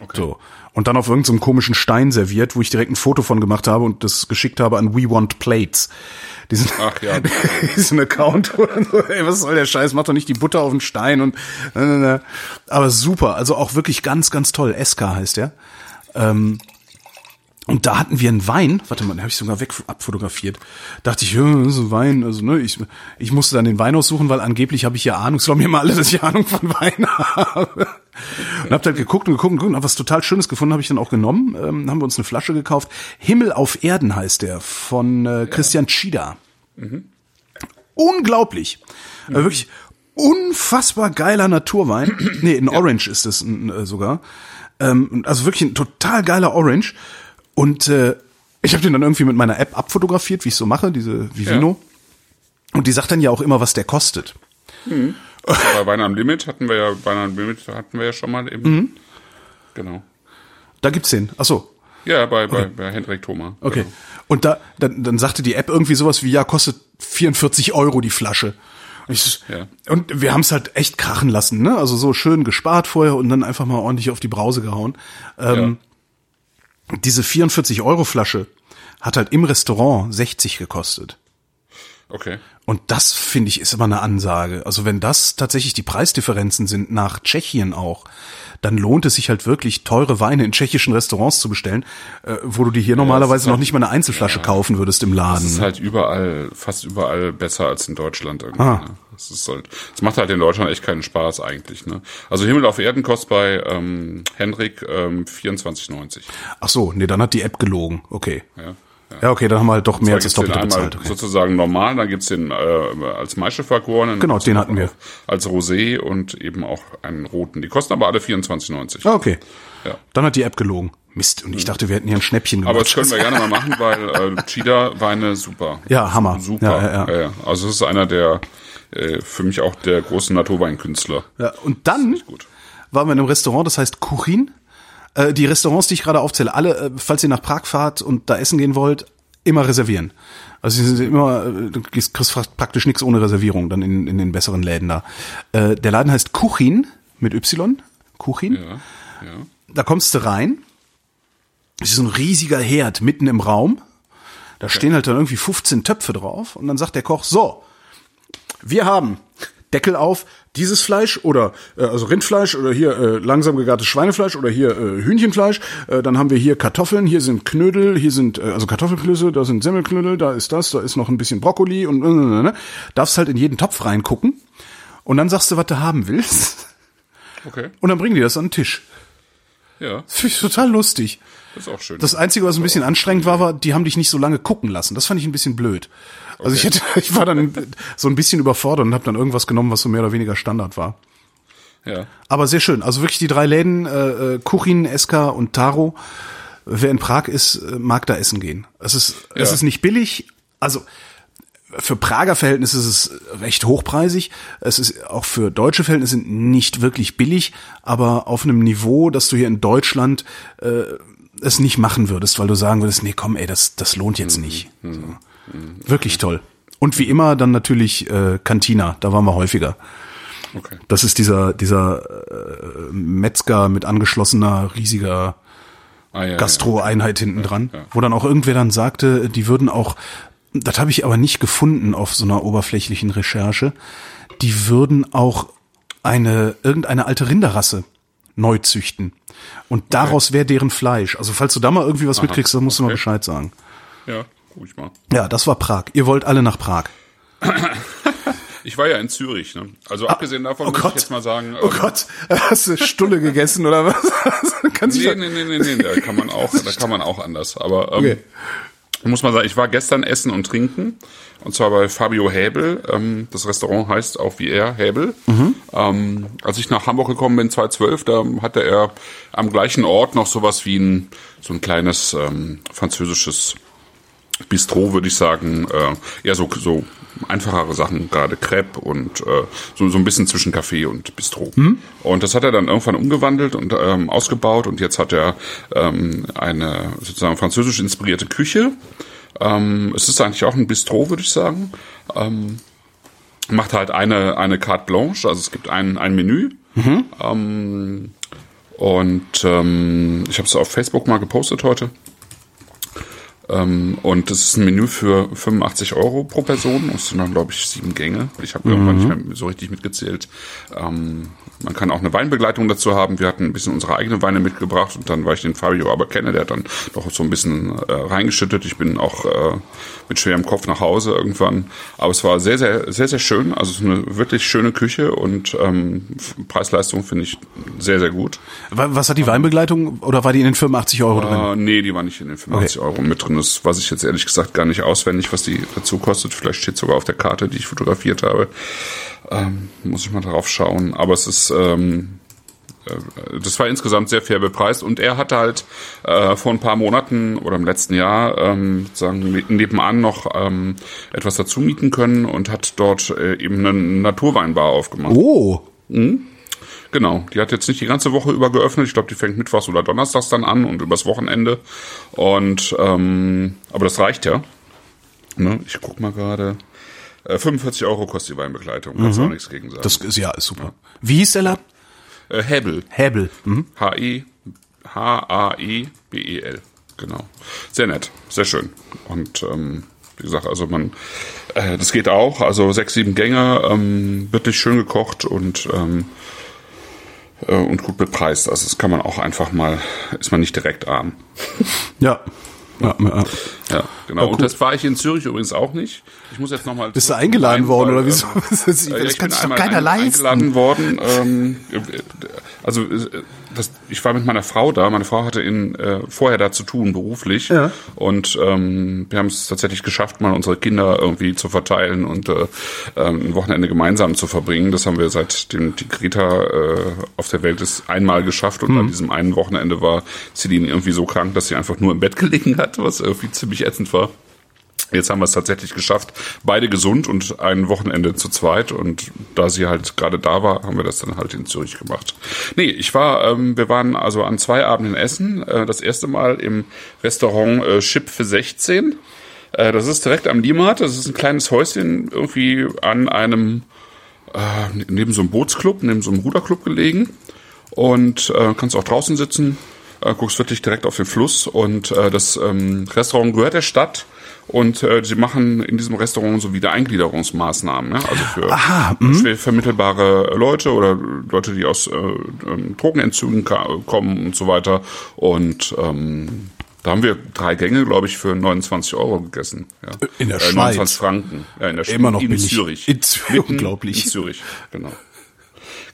Okay. So. Und dann auf irgendeinem so komischen Stein serviert, wo ich direkt ein Foto von gemacht habe und das geschickt habe an We Want Plates. Diesen, Ach ja. diesen Account. Ey, was soll der Scheiß? Mach doch nicht die Butter auf den Stein und, aber super. Also auch wirklich ganz, ganz toll. SK heißt der. Ähm, und da hatten wir einen Wein, warte mal, den habe ich sogar weg abfotografiert. Dachte ich, ja, das ist ein Wein, also ne, ich, ich musste dann den Wein aussuchen, weil angeblich habe ich ja Ahnung, es glauben mir mal alle, dass ich Ahnung von Wein habe. Und hab dann geguckt und geguckt und geguckt und hab was total Schönes gefunden, habe ich dann auch genommen. Ähm, haben wir uns eine Flasche gekauft. Himmel auf Erden heißt der, von äh, Christian Chida. Mhm. Unglaublich. Mhm. Äh, wirklich unfassbar geiler Naturwein. nee, in ja. Orange ist es äh, sogar. Ähm, also wirklich ein total geiler Orange. Und äh, ich habe den dann irgendwie mit meiner App abfotografiert, wie ich so mache, diese Vivino. Ja. Und die sagt dann ja auch immer, was der kostet. Mhm. Bei Wein am Limit hatten wir ja, Wein am Limit hatten wir ja schon mal eben. Mhm. Genau. Da gibt's den. Ach so. Ja, bei, bei, okay. bei Hendrik Thoma. Okay. Genau. Und da, dann, dann sagte die App irgendwie sowas wie, ja, kostet 44 Euro die Flasche. Ich, ja. Und wir haben es halt echt krachen lassen, ne? Also so schön gespart vorher und dann einfach mal ordentlich auf die Brause gehauen. Ähm, ja. Diese 44 Euro Flasche hat halt im Restaurant 60 gekostet. Okay. Und das finde ich ist immer eine Ansage. Also wenn das tatsächlich die Preisdifferenzen sind nach Tschechien auch, dann lohnt es sich halt wirklich teure Weine in tschechischen Restaurants zu bestellen, äh, wo du die hier ja, normalerweise noch nicht mal eine Einzelflasche ja, kaufen würdest im Laden. Das ist halt überall, fast überall besser als in Deutschland irgendwie. Ah. Ne? Das ist halt, das macht halt in Deutschland echt keinen Spaß eigentlich. Ne? Also Himmel auf Erden kostet bei ähm, Hendrik ähm, 24,90. Ach so, nee, dann hat die App gelogen. Okay. Ja. Ja. okay, dann haben wir halt doch mehr als das Doppelte bezahlt. Okay. Sozusagen normal, dann gibt's den äh, als Maischevergorenen. Genau, den hatten wir. Als Rosé und eben auch einen roten. Die kosten aber alle 24,90. Ah, okay. Ja. Dann hat die App gelogen. Mist, und ich dachte, wir hätten hier ein Schnäppchen gemacht. Aber das können wir gerne mal machen, weil äh, Cheetah-Weine super. Ja, Hammer. Super. Ja, ja, ja. Also es ist einer der, äh, für mich auch der großen Naturweinkünstler. Ja, und dann waren wir in einem Restaurant, das heißt Kuchin. Äh, die Restaurants, die ich gerade aufzähle, alle, äh, falls ihr nach Prag fahrt und da essen gehen wollt, immer reservieren. Also sie sind immer, äh, du kriegst praktisch nichts ohne Reservierung dann in, in den besseren Läden da. Äh, der Laden heißt Kuchin mit Y. Kuchin. Ja, ja. Da kommst du rein. Das ist so ein riesiger Herd mitten im Raum. Da okay. stehen halt dann irgendwie 15 Töpfe drauf und dann sagt der Koch, so, wir haben Deckel auf, dieses Fleisch oder äh, also Rindfleisch oder hier äh, langsam gegartes Schweinefleisch oder hier äh, Hühnchenfleisch. Äh, dann haben wir hier Kartoffeln, hier sind Knödel, hier sind äh, also Kartoffelklöße, da sind Semmelknödel, da ist das, da ist noch ein bisschen Brokkoli und äh, äh, äh, darfst halt in jeden Topf reingucken und dann sagst du, was du haben willst. Okay. Und dann bringen die das an den Tisch. Ja. Das finde ich total lustig. Das ist auch schön. Das Einzige, was ein bisschen anstrengend war, war, die haben dich nicht so lange gucken lassen. Das fand ich ein bisschen blöd. Also ich hätte, ich war dann so ein bisschen überfordert und habe dann irgendwas genommen, was so mehr oder weniger Standard war. Ja. Aber sehr schön. Also wirklich die drei Läden, äh, äh Kuchin, Eska und Taro. Wer in Prag ist, äh, mag da essen gehen. Es ist, ja. es ist nicht billig. Also für Prager Verhältnisse ist es recht hochpreisig. Es ist auch für deutsche Verhältnisse nicht wirklich billig, aber auf einem Niveau, dass du hier in Deutschland äh, es nicht machen würdest, weil du sagen würdest, nee, komm, ey, das, das lohnt jetzt mhm. nicht. Mhm. So. Wirklich toll. Und wie immer dann natürlich äh, Cantina, da waren wir häufiger. Okay. Das ist dieser, dieser äh, Metzger mit angeschlossener, riesiger ah, ja, Gastro-Einheit ja, hinten dran, ja, wo dann auch irgendwer dann sagte, die würden auch, das habe ich aber nicht gefunden auf so einer oberflächlichen Recherche, die würden auch eine, irgendeine alte Rinderrasse neu züchten. Und daraus okay. wäre deren Fleisch. Also falls du da mal irgendwie was Aha, mitkriegst, dann musst okay. du mal Bescheid sagen. Ja, guck ich mal. Ja, das war Prag. Ihr wollt alle nach Prag. Ich war ja in Zürich, ne? Also ah, abgesehen davon oh muss Gott. ich jetzt mal sagen. Oh ähm, Gott, hast du Stulle gegessen oder was? kann nee, nee, nee, nee, nee, da kann man auch, da kann man auch anders. Aber ähm, okay. muss man sagen, ich war gestern essen und trinken. Und zwar bei Fabio Häbel. Ähm, das Restaurant heißt auch wie er Häbel. Mhm. Ähm, als ich nach Hamburg gekommen bin, 2012, da hatte er am gleichen Ort noch sowas wie ein, so ein kleines ähm, französisches Bistro, würde ich sagen, äh, eher so, so einfachere Sachen, gerade Crepe und äh, so, so ein bisschen zwischen Café und Bistro. Mhm. Und das hat er dann irgendwann umgewandelt und ähm, ausgebaut und jetzt hat er ähm, eine sozusagen französisch inspirierte Küche. Ähm, es ist eigentlich auch ein Bistro, würde ich sagen. Ähm, macht halt eine, eine Carte Blanche, also es gibt ein, ein Menü. Mhm. Ähm, und ähm, ich habe es auf Facebook mal gepostet heute. Ähm, und das ist ein Menü für 85 Euro pro Person. Das sind dann, glaube ich, sieben Gänge. Ich habe mhm. irgendwann nicht mehr so richtig mitgezählt. Ähm, man kann auch eine Weinbegleitung dazu haben. Wir hatten ein bisschen unsere eigene Weine mitgebracht und dann, weil ich den Fabio aber kenne, der hat dann doch so ein bisschen äh, reingeschüttet. Ich bin auch äh, mit schwerem Kopf nach Hause irgendwann. Aber es war sehr, sehr, sehr, sehr schön. Also es ist eine wirklich schöne Küche und ähm, Preis-Leistung finde ich sehr, sehr gut. Was hat die Weinbegleitung oder war die in den 85 Euro drin? Äh, nee, die war nicht in den 85 okay. Euro mit drin. Das weiß ich jetzt ehrlich gesagt gar nicht auswendig, was die dazu kostet. Vielleicht steht sogar auf der Karte, die ich fotografiert habe. Ähm, muss ich mal drauf schauen. Aber es ist, ähm, äh, das war insgesamt sehr fair bepreist und er hatte halt äh, vor ein paar Monaten oder im letzten Jahr ähm, sozusagen nebenan noch ähm, etwas dazu mieten können und hat dort äh, eben einen Naturweinbar aufgemacht. Oh. Mhm. Genau, die hat jetzt nicht die ganze Woche über geöffnet. Ich glaube, die fängt mittwochs oder donnerstags dann an und übers Wochenende. Und ähm, aber das reicht ja. Ne? Ich guck mal gerade. Äh, 45 Euro kostet die Weinbegleitung, kannst du auch nichts gegen sagen. Das ist ja ist super. Wie hieß der Laden? Äh, Hebel. Hebel. Mhm. H-E, H-A-E-B-E-L. Genau. Sehr nett, sehr schön. Und ähm, wie gesagt, also man, äh, das geht auch. Also sechs, sieben Gänge, ähm, wirklich schön gekocht und ähm, äh, und gut bepreist. Also das kann man auch einfach mal, ist man nicht direkt arm. Ja. Ja, ja. Ja, genau. Ja. Und das war ich in Zürich übrigens auch nicht. Ich muss jetzt nochmal. Bist du eingeladen worden oder wieso? Das, äh, ich kann bin sich doch keiner ein, leisten. eingeladen worden. Ähm, also äh, das, ich war mit meiner Frau da. Meine Frau hatte in, äh, vorher da zu tun, beruflich. Ja. Und ähm, wir haben es tatsächlich geschafft, mal unsere Kinder irgendwie zu verteilen und äh, ähm, ein Wochenende gemeinsam zu verbringen. Das haben wir seitdem die Greta äh, auf der Welt ist einmal geschafft. Und an diesem einen Wochenende war Celine irgendwie so krank, dass sie einfach nur im Bett gelegen hat, was irgendwie ziemlich ätzend war. Jetzt haben wir es tatsächlich geschafft, beide gesund und ein Wochenende zu zweit. Und da sie halt gerade da war, haben wir das dann halt in Zürich gemacht. Nee, ich war, ähm, wir waren also an zwei Abenden essen. Äh, das erste Mal im Restaurant äh, Chip für 16. Äh, das ist direkt am Limmat. Das ist ein kleines Häuschen irgendwie an einem, äh, neben so einem Bootsclub, neben so einem Ruderclub gelegen. Und äh, kannst auch draußen sitzen, äh, guckst wirklich direkt auf den Fluss. Und äh, das ähm, Restaurant gehört der Stadt. Und äh, sie machen in diesem Restaurant so Wiedereingliederungsmaßnahmen, ne? also für Aha, mhm. schwer vermittelbare Leute oder Leute, die aus äh, ähm, Drogenentzügen kommen und so weiter. Und ähm, da haben wir drei Gänge, glaube ich, für 29 Euro gegessen. Ja. In der äh, Schweiz. 29 Franken. Ja, in der Schweiz. Immer noch in billig. Zürich. In Zürich, unglaublich. In Zürich, genau.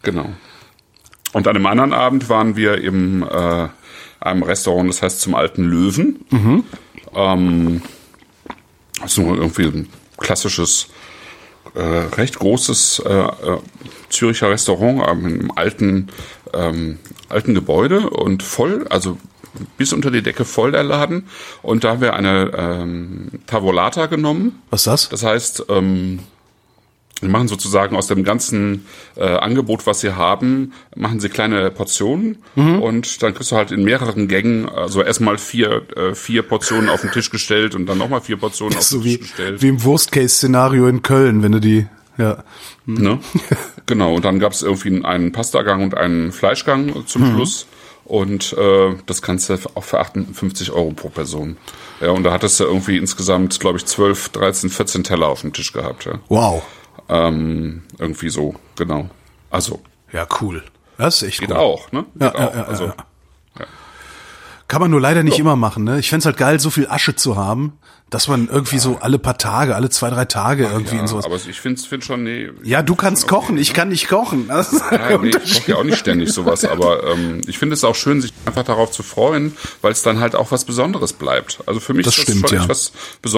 Genau. Und an einem anderen Abend waren wir im äh, einem Restaurant, das heißt zum Alten Löwen. Ähm, das ist nur irgendwie ein klassisches, äh, recht großes äh, äh, Züricher Restaurant äh, mit einem alten, ähm, alten Gebäude und voll, also bis unter die Decke voll der Laden. Und da haben wir eine ähm, Tavolata genommen. Was ist das? Das heißt, ähm, wir machen sozusagen aus dem ganzen äh, Angebot, was sie haben, machen sie kleine Portionen Mhm. und dann kriegst du halt in mehreren Gängen, also erstmal vier, äh, vier Portionen auf den Tisch gestellt und dann nochmal vier Portionen auf so den Tisch wie, gestellt. wie im Worst-Case-Szenario in Köln, wenn du die, ja. Ne? genau, und dann gab es irgendwie einen Pastagang und einen Fleischgang zum Mhm. Schluss. Und äh, das kannst du auch für 58 Euro pro Person. Ja, und da hattest du irgendwie insgesamt, glaube ich, 12, 13, 14 Teller auf dem Tisch gehabt. Ja. Wow. Ähm, irgendwie so, genau. Also, Ja, cool. Das ist echt geht cool. auch, ne? Ja, Geht ja, auch. ja, also, ja. Kann man nur leider nicht immer machen, ne? Ich fänd's halt geil, so viel Asche zu haben, dass man irgendwie so alle paar Tage, alle zwei, drei Tage irgendwie ja, in sowas. aber ich finde find schon, nee. Ja, du kannst kochen, ich kann nicht kochen. Das ist der Ja, nee, ich koche ja auch nicht ständig sowas, aber ähm, ich finde es auch schön, sich einfach darauf zu freuen, weil es dann halt auch was Besonderes bleibt. Also für mich Das ist das stimmt, schon ja. etwas Besonderes.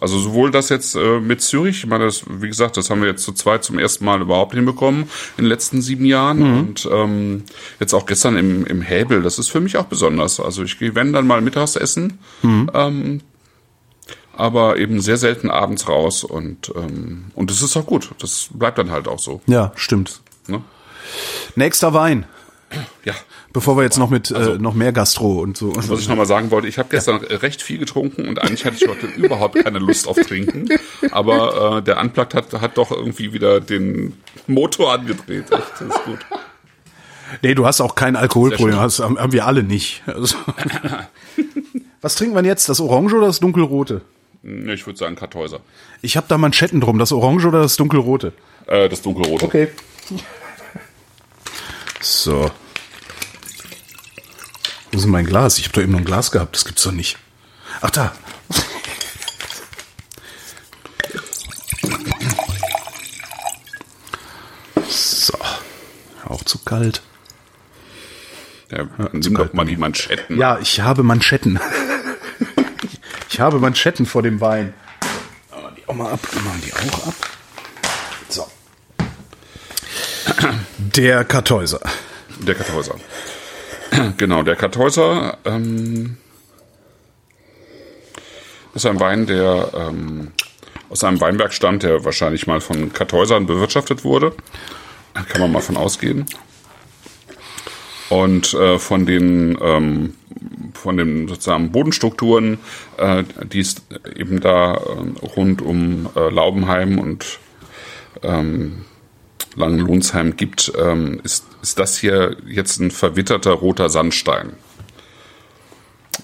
Also sowohl das jetzt äh, mit Zürich, ich meine, das, wie gesagt, das haben wir jetzt zu zweit zum ersten Mal überhaupt hinbekommen in den letzten sieben Jahren Mhm. und ähm, jetzt auch gestern im, im Häbel, das ist für mich auch besonders. Also ich gehe, wenn dann mal mittags essen, Mhm. ähm, aber eben sehr selten abends raus und ähm, und das ist auch gut. Das bleibt dann halt auch so. Ja, stimmt. Ne? Nächster Wein. Ja. Bevor wir jetzt noch mit Also äh, noch mehr Gastro und so. Was ich nochmal sagen wollte, ich habe gestern recht viel getrunken und eigentlich hatte ich heute überhaupt keine Lust auf Trinken. Aber äh, der Unplugged hat, hat doch irgendwie wieder den Motor angedreht. Echt, das ist gut. Nee, du hast auch kein Alkoholproblem, hast, haben wir alle nicht. Also. Was trinken wir jetzt? Das Orange oder das Dunkelrote? Ich würde sagen Kartäuser. Ich habe da Manschetten drum, das Orange oder das Dunkelrote? Äh, das dunkelrote. Okay. So. Wo ist denn mein Glas? Ich habe doch eben noch ein Glas gehabt, das gibt's doch nicht. Ach da. So. Auch zu kalt. Ja, nimm doch mal die Manschetten. Ja, ich habe Manschetten. Ich habe Manschetten vor dem Wein. Machen die auch mal ab. Machen die auch ab. So. Der Kartäuser. Der Kartäuser. Genau, der Kartäuser ähm, ist ein Wein, der ähm, aus einem Weinberg stammt, der wahrscheinlich mal von Kartäusern bewirtschaftet wurde. Kann man mal von ausgehen. Und äh, von den ähm, von den sozusagen Bodenstrukturen, äh, die es eben da äh, rund um äh, Laubenheim und ähm, Langenlohnsheim gibt, ähm, ist, ist das hier jetzt ein verwitterter roter Sandstein.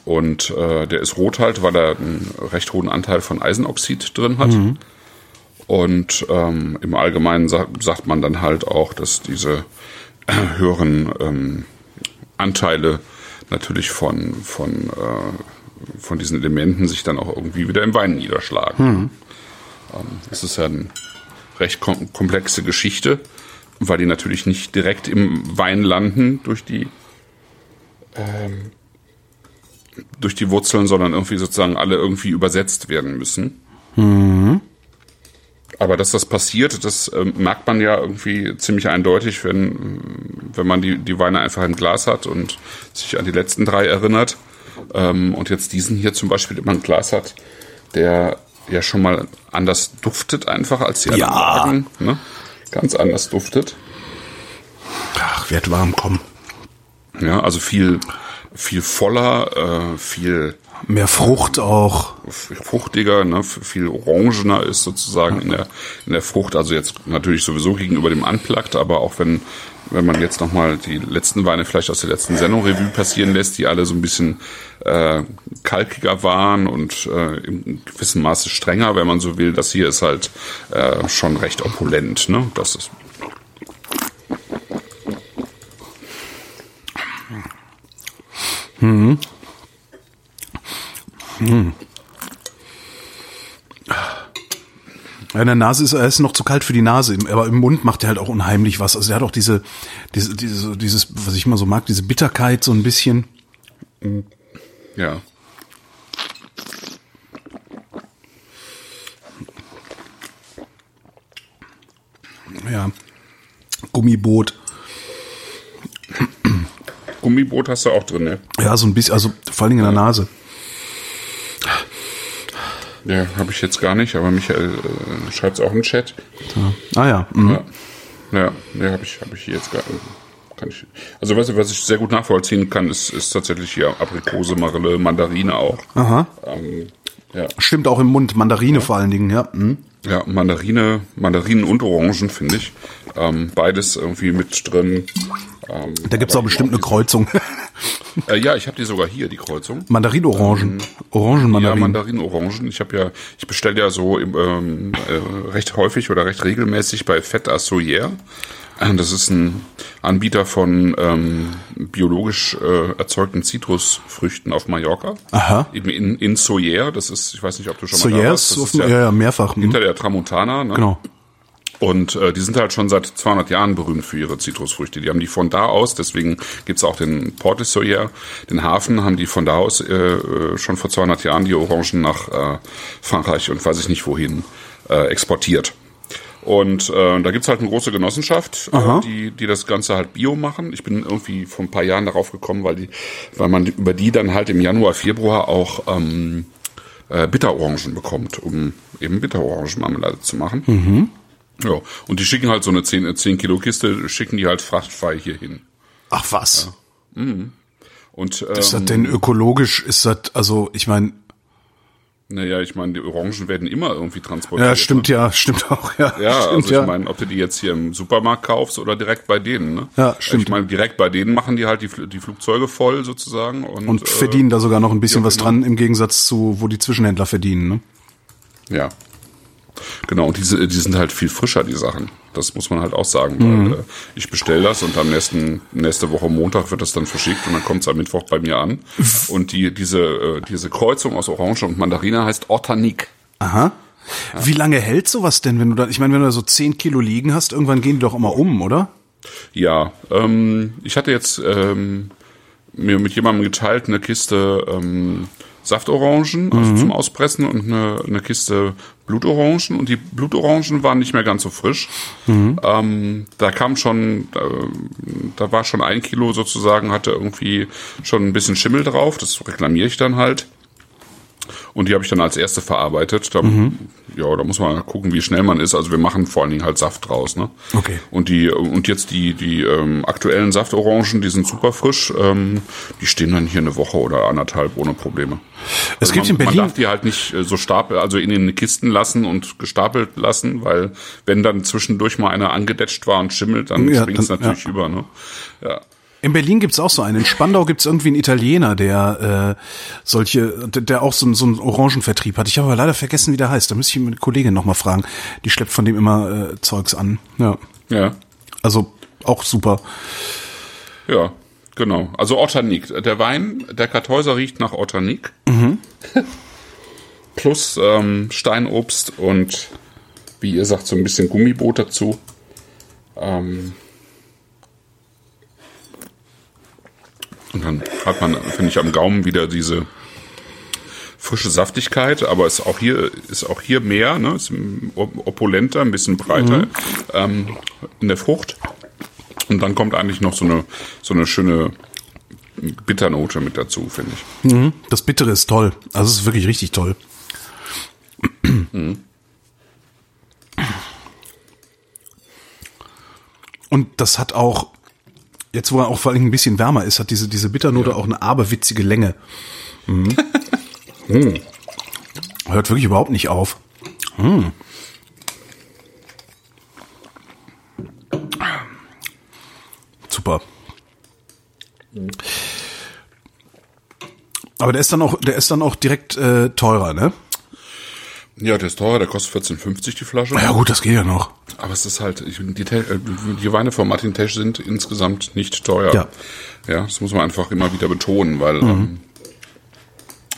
Und äh, der ist rot halt, weil er einen recht hohen Anteil von Eisenoxid drin hat. Mhm. Und ähm, im Allgemeinen sa sagt man dann halt auch, dass diese äh, höheren ähm, Anteile natürlich von, von, äh, von diesen Elementen sich dann auch irgendwie wieder im Wein niederschlagen. Mhm. Ähm, das ist ja eine recht kom komplexe Geschichte, weil die natürlich nicht direkt im Wein landen durch die ähm, durch die Wurzeln, sondern irgendwie sozusagen alle irgendwie übersetzt werden müssen. Mhm. Aber dass das passiert, das äh, merkt man ja irgendwie ziemlich eindeutig, wenn, wenn man die, die Weine einfach im Glas hat und sich an die letzten drei erinnert. Ähm, und jetzt diesen hier zum Beispiel immer ein Glas hat, der ja schon mal anders duftet einfach als die anderen ja. Lagen, ne? Ganz anders duftet. Ach, wird warm, komm. Ja, also viel, viel voller, äh, viel mehr Frucht auch. Fruchtiger, ne, viel orangener ist sozusagen in der in der Frucht. Also jetzt natürlich sowieso gegenüber dem Unplugged, aber auch wenn wenn man jetzt nochmal die letzten Weine vielleicht aus der letzten Sendung Revue passieren lässt, die alle so ein bisschen äh, kalkiger waren und äh, im gewissen Maße strenger, wenn man so will. Das hier ist halt äh, schon recht opulent. Ne? Das ist Mhm. Mhm. in der Nase ist er ist noch zu kalt für die Nase, aber im Mund macht er halt auch unheimlich was. Also er hat auch diese, diese, diese, dieses, was ich immer so mag, diese Bitterkeit so ein bisschen. Ja. Ja. Gummiboot. Gummiboot hast du auch drin, ne? Ja, so ein bisschen, also vor allem in der Nase. Ja, habe ich jetzt gar nicht, aber Michael äh, schreibt es auch im Chat. Ja. Ah ja. Mhm. Ja, ja, ja habe ich, hab ich jetzt gar kann ich. Also was, was ich sehr gut nachvollziehen kann, ist, ist tatsächlich hier Aprikose, Marille, Mandarine auch. Aha. Ähm, ja. Stimmt auch im Mund, Mandarine ja. vor allen Dingen, ja. Mhm. Ja, Mandarine, Mandarinen und Orangen finde ich. Ähm, beides irgendwie mit drin. Ähm, da gibt's auch bestimmt eine Kreuzung. äh, ja, ich habe die sogar hier, die Kreuzung. Mandarin-Orangen. Ähm, Orangen-Mandarin. Ja, Mandarin-Orangen. Ich habe ja, ich bestelle ja so ähm, äh, recht häufig oder recht regelmäßig bei Fett Assoyer. Das ist ein Anbieter von ähm, biologisch äh, erzeugten Zitrusfrüchten auf Mallorca. Aha. Eben in, in Soyer. Das ist, ich weiß nicht, ob du schon mal Soyer da warst. Das ist ja, ja, mehrfach. Hinter der Tramontana. Ne? Genau. Und äh, die sind halt schon seit 200 Jahren berühmt für ihre Zitrusfrüchte. Die haben die von da aus, deswegen gibt's auch den Port de Soyer, den Hafen, haben die von da aus äh, äh schon vor 200 Jahren die Orangen nach äh, Frankreich und weiß ich nicht wohin äh, exportiert. Und äh, da gibt's halt eine große Genossenschaft, äh, die, die das Ganze halt bio machen. Ich bin irgendwie vor ein paar Jahren darauf gekommen, weil die, weil man über die dann halt im Januar, Februar auch ähm, äh, Bitterorangen bekommt, um eben Bitterorangenmarmelade zu machen. Mhm. Ja, und die schicken halt so eine 10, 10 Kilo Kiste, schicken die halt frachtfrei hier hin. Ach was. Ja. Mhm. Und, ähm, ist das denn ökologisch? Ist das, also ich meine, naja, ich meine, die Orangen werden immer irgendwie transportiert. Ja, stimmt ne? ja, stimmt auch, ja. Ja, stimmt, also ich ja. meine, ob du die jetzt hier im Supermarkt kaufst oder direkt bei denen, ne? Ja, stimmt. Ich meine, direkt bei denen machen die halt die, die Flugzeuge voll sozusagen. Und, und verdienen äh, da sogar noch ein bisschen was genau. dran, im Gegensatz zu, wo die Zwischenhändler verdienen, ne? Ja, Genau, und diese, die sind halt viel frischer, die Sachen. Das muss man halt auch sagen. Mhm. Weil, äh, ich bestelle das und am nächsten, nächste Woche Montag wird das dann verschickt und dann kommt es am Mittwoch bei mir an. Und die, diese, äh, diese Kreuzung aus Orange und Mandarine heißt Ortanik. Aha. Ja. Wie lange hält sowas denn, wenn du da, ich meine, wenn du da so 10 Kilo liegen hast, irgendwann gehen die doch immer um, oder? Ja, ähm, ich hatte jetzt ähm, mir mit jemandem geteilt eine Kiste ähm, Saftorangen also mhm. zum Auspressen und eine, eine Kiste Blutorangen und die Blutorangen waren nicht mehr ganz so frisch. Mhm. Ähm, da kam schon, da, da war schon ein Kilo sozusagen, hatte irgendwie schon ein bisschen Schimmel drauf, das reklamiere ich dann halt. Und die habe ich dann als erste verarbeitet. Da, Mhm. Ja, da muss man gucken, wie schnell man ist. Also wir machen vor allen Dingen halt Saft draus. Ne? Okay. Und die und jetzt die die ähm, aktuellen Saftorangen, die sind super frisch. Ähm, die stehen dann hier eine Woche oder anderthalb ohne Probleme. Es gibt man, in Berlin Man darf die halt nicht äh, so stapel, also in den Kisten lassen und gestapelt lassen, weil wenn dann zwischendurch mal einer angedetscht war und schimmelt, dann Ja, springt es natürlich über. Ne? Ja. In Berlin gibt's auch so einen. In Spandau gibt's irgendwie einen Italiener, der äh, solche, der, auch so, einen- so einen Orangenvertrieb hat. Ich habe aber leider vergessen, wie der heißt. Da müsste ich meine Kollegin noch mal fragen. Die schleppt von dem immer äh, Zeugs an. Ja, ja. also auch super. Ja, genau. Also Ortanik. Der Wein, der Kartäuser riecht nach Ortanik. Plus ähm, Steinobst und, wie ihr sagt, so ein bisschen Gummiboot dazu. Ähm und dann hat man, finde ich, am Gaumen wieder diese frische Saftigkeit, aber ist auch hier ist auch hier mehr, ne? Ist opulenter, ein bisschen breiter ähm, in der Frucht. Und dann kommt eigentlich noch so eine so eine schöne Bitternote mit dazu, finde ich. Mhm. Das Bittere ist toll. Also es ist wirklich richtig toll. Und das hat auch, jetzt wo er auch vor allem ein bisschen wärmer ist, hat diese, diese Bitternote auch eine aberwitzige Länge. Mhm. Mm. Hört wirklich überhaupt nicht auf. Mm. Super. Aber der ist dann auch, der ist dann auch direkt äh, teurer, ne? Ja, der ist teurer, der kostet 14,50 die Flasche. Ja gut, das geht ja noch. Aber es ist halt, die, äh, die Weine von Martin Tesch sind insgesamt nicht teuer. Ja. Ja, das muss man einfach immer wieder betonen, weil ähm,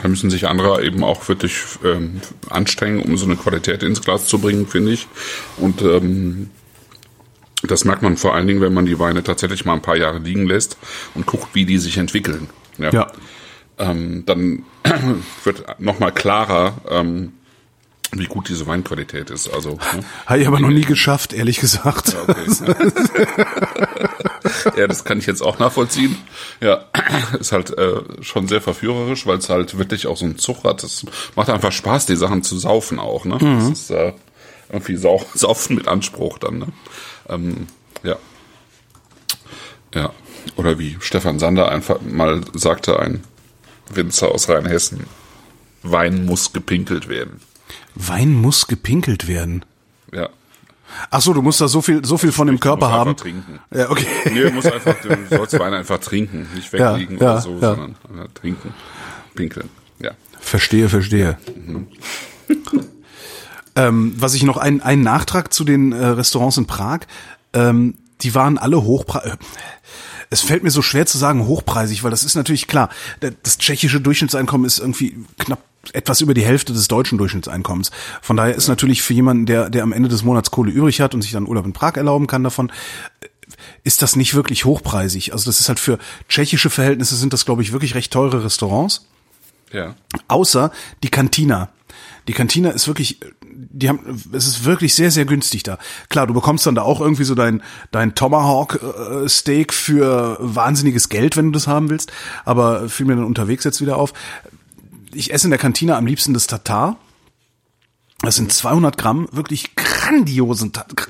da müssen sich andere eben auch wirklich ähm, anstrengen, um so eine Qualität ins Glas zu bringen, finde ich. Und ähm, das merkt man vor allen Dingen, wenn man die Weine tatsächlich mal ein paar Jahre liegen lässt und guckt, wie die sich entwickeln. Ja. Ähm, dann wird nochmal klarer, ähm, wie gut diese Weinqualität ist. Also, ne? Habe ich aber noch nie geschafft, ehrlich gesagt. ja, das kann ich jetzt auch nachvollziehen. Ja, ist halt äh, schon sehr verführerisch, weil es halt wirklich auch so einen Zug hat. Es macht einfach Spaß, die Sachen zu saufen auch. Ne? Das ist äh, irgendwie sau saufen mit Anspruch dann. Ne? Ähm, ja. Ja. Oder wie Stefan Sander einfach mal sagte, ein Winzer aus Rheinhessen, Wein muss gepinkelt werden. Wein muss gepinkelt werden. Ja. Ach so, du musst da so viel, so viel von dem Körper haben. einfach trinken. Ja, okay. Nee, du musst einfach, du sollst Wein einfach trinken, nicht Ja, weglegen ja, oder so, ja. sondern äh, trinken, pinkeln. Ja. Verstehe, verstehe. ähm, was ich noch ein, ein Nachtrag zu den äh, Restaurants in Prag. Ähm, die waren alle hochpreisig. Es fällt mir so schwer zu sagen hochpreisig, weil das ist natürlich klar. Das tschechische Durchschnittseinkommen ist irgendwie knapp etwas über die Hälfte des deutschen Durchschnittseinkommens. Von daher ist natürlich für jemanden, der, der am Ende des Monats Kohle übrig hat und sich dann Urlaub in Prag erlauben kann davon, ist das nicht wirklich hochpreisig. Also das ist halt für tschechische Verhältnisse sind das, glaube ich, wirklich recht teure Restaurants. Ja. Außer die Cantina. Die Cantina ist wirklich, die haben, es ist wirklich sehr, sehr günstig da. Klar, du bekommst dann da auch irgendwie so dein, dein Tomahawk äh, für wahnsinniges Geld, wenn du das haben willst. Aber fiel mir dann unterwegs jetzt wieder auf. Ich esse in der Cantina am liebsten das Tatar. Das sind 200 Gramm wirklich grandiosen Tatar.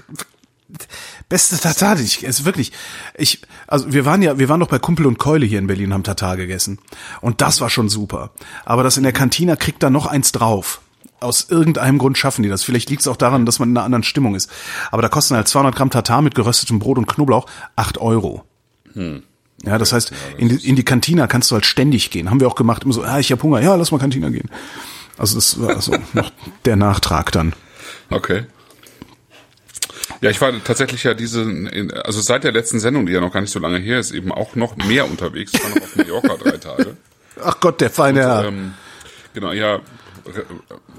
Beste Tatar, die ich es ist wirklich. Ich also wir waren ja, wir waren doch bei Kumpel und Keule hier in Berlin haben Tatar gegessen und das war schon super. Aber das in der Kantina kriegt da noch eins drauf. Aus irgendeinem Grund schaffen die das. Vielleicht liegt es auch daran, dass man in einer anderen Stimmung ist. Aber da kosten halt 200 Gramm Tatar mit geröstetem Brot und Knoblauch 8 Euro. Ja, das heißt, in die, in die Kantina kannst du halt ständig gehen. Haben wir auch gemacht. Immer so, ah, ich hab Hunger. Ja, lass mal Kantina gehen. Also das war so noch der Nachtrag dann. Okay. Ja, ich war tatsächlich ja diese, also seit der letzten Sendung, die ja noch gar nicht so lange her ist, eben auch noch mehr unterwegs. Ich war noch auf Mallorca drei Tage. Ach Gott, der feine Herr. Ähm, genau, ja,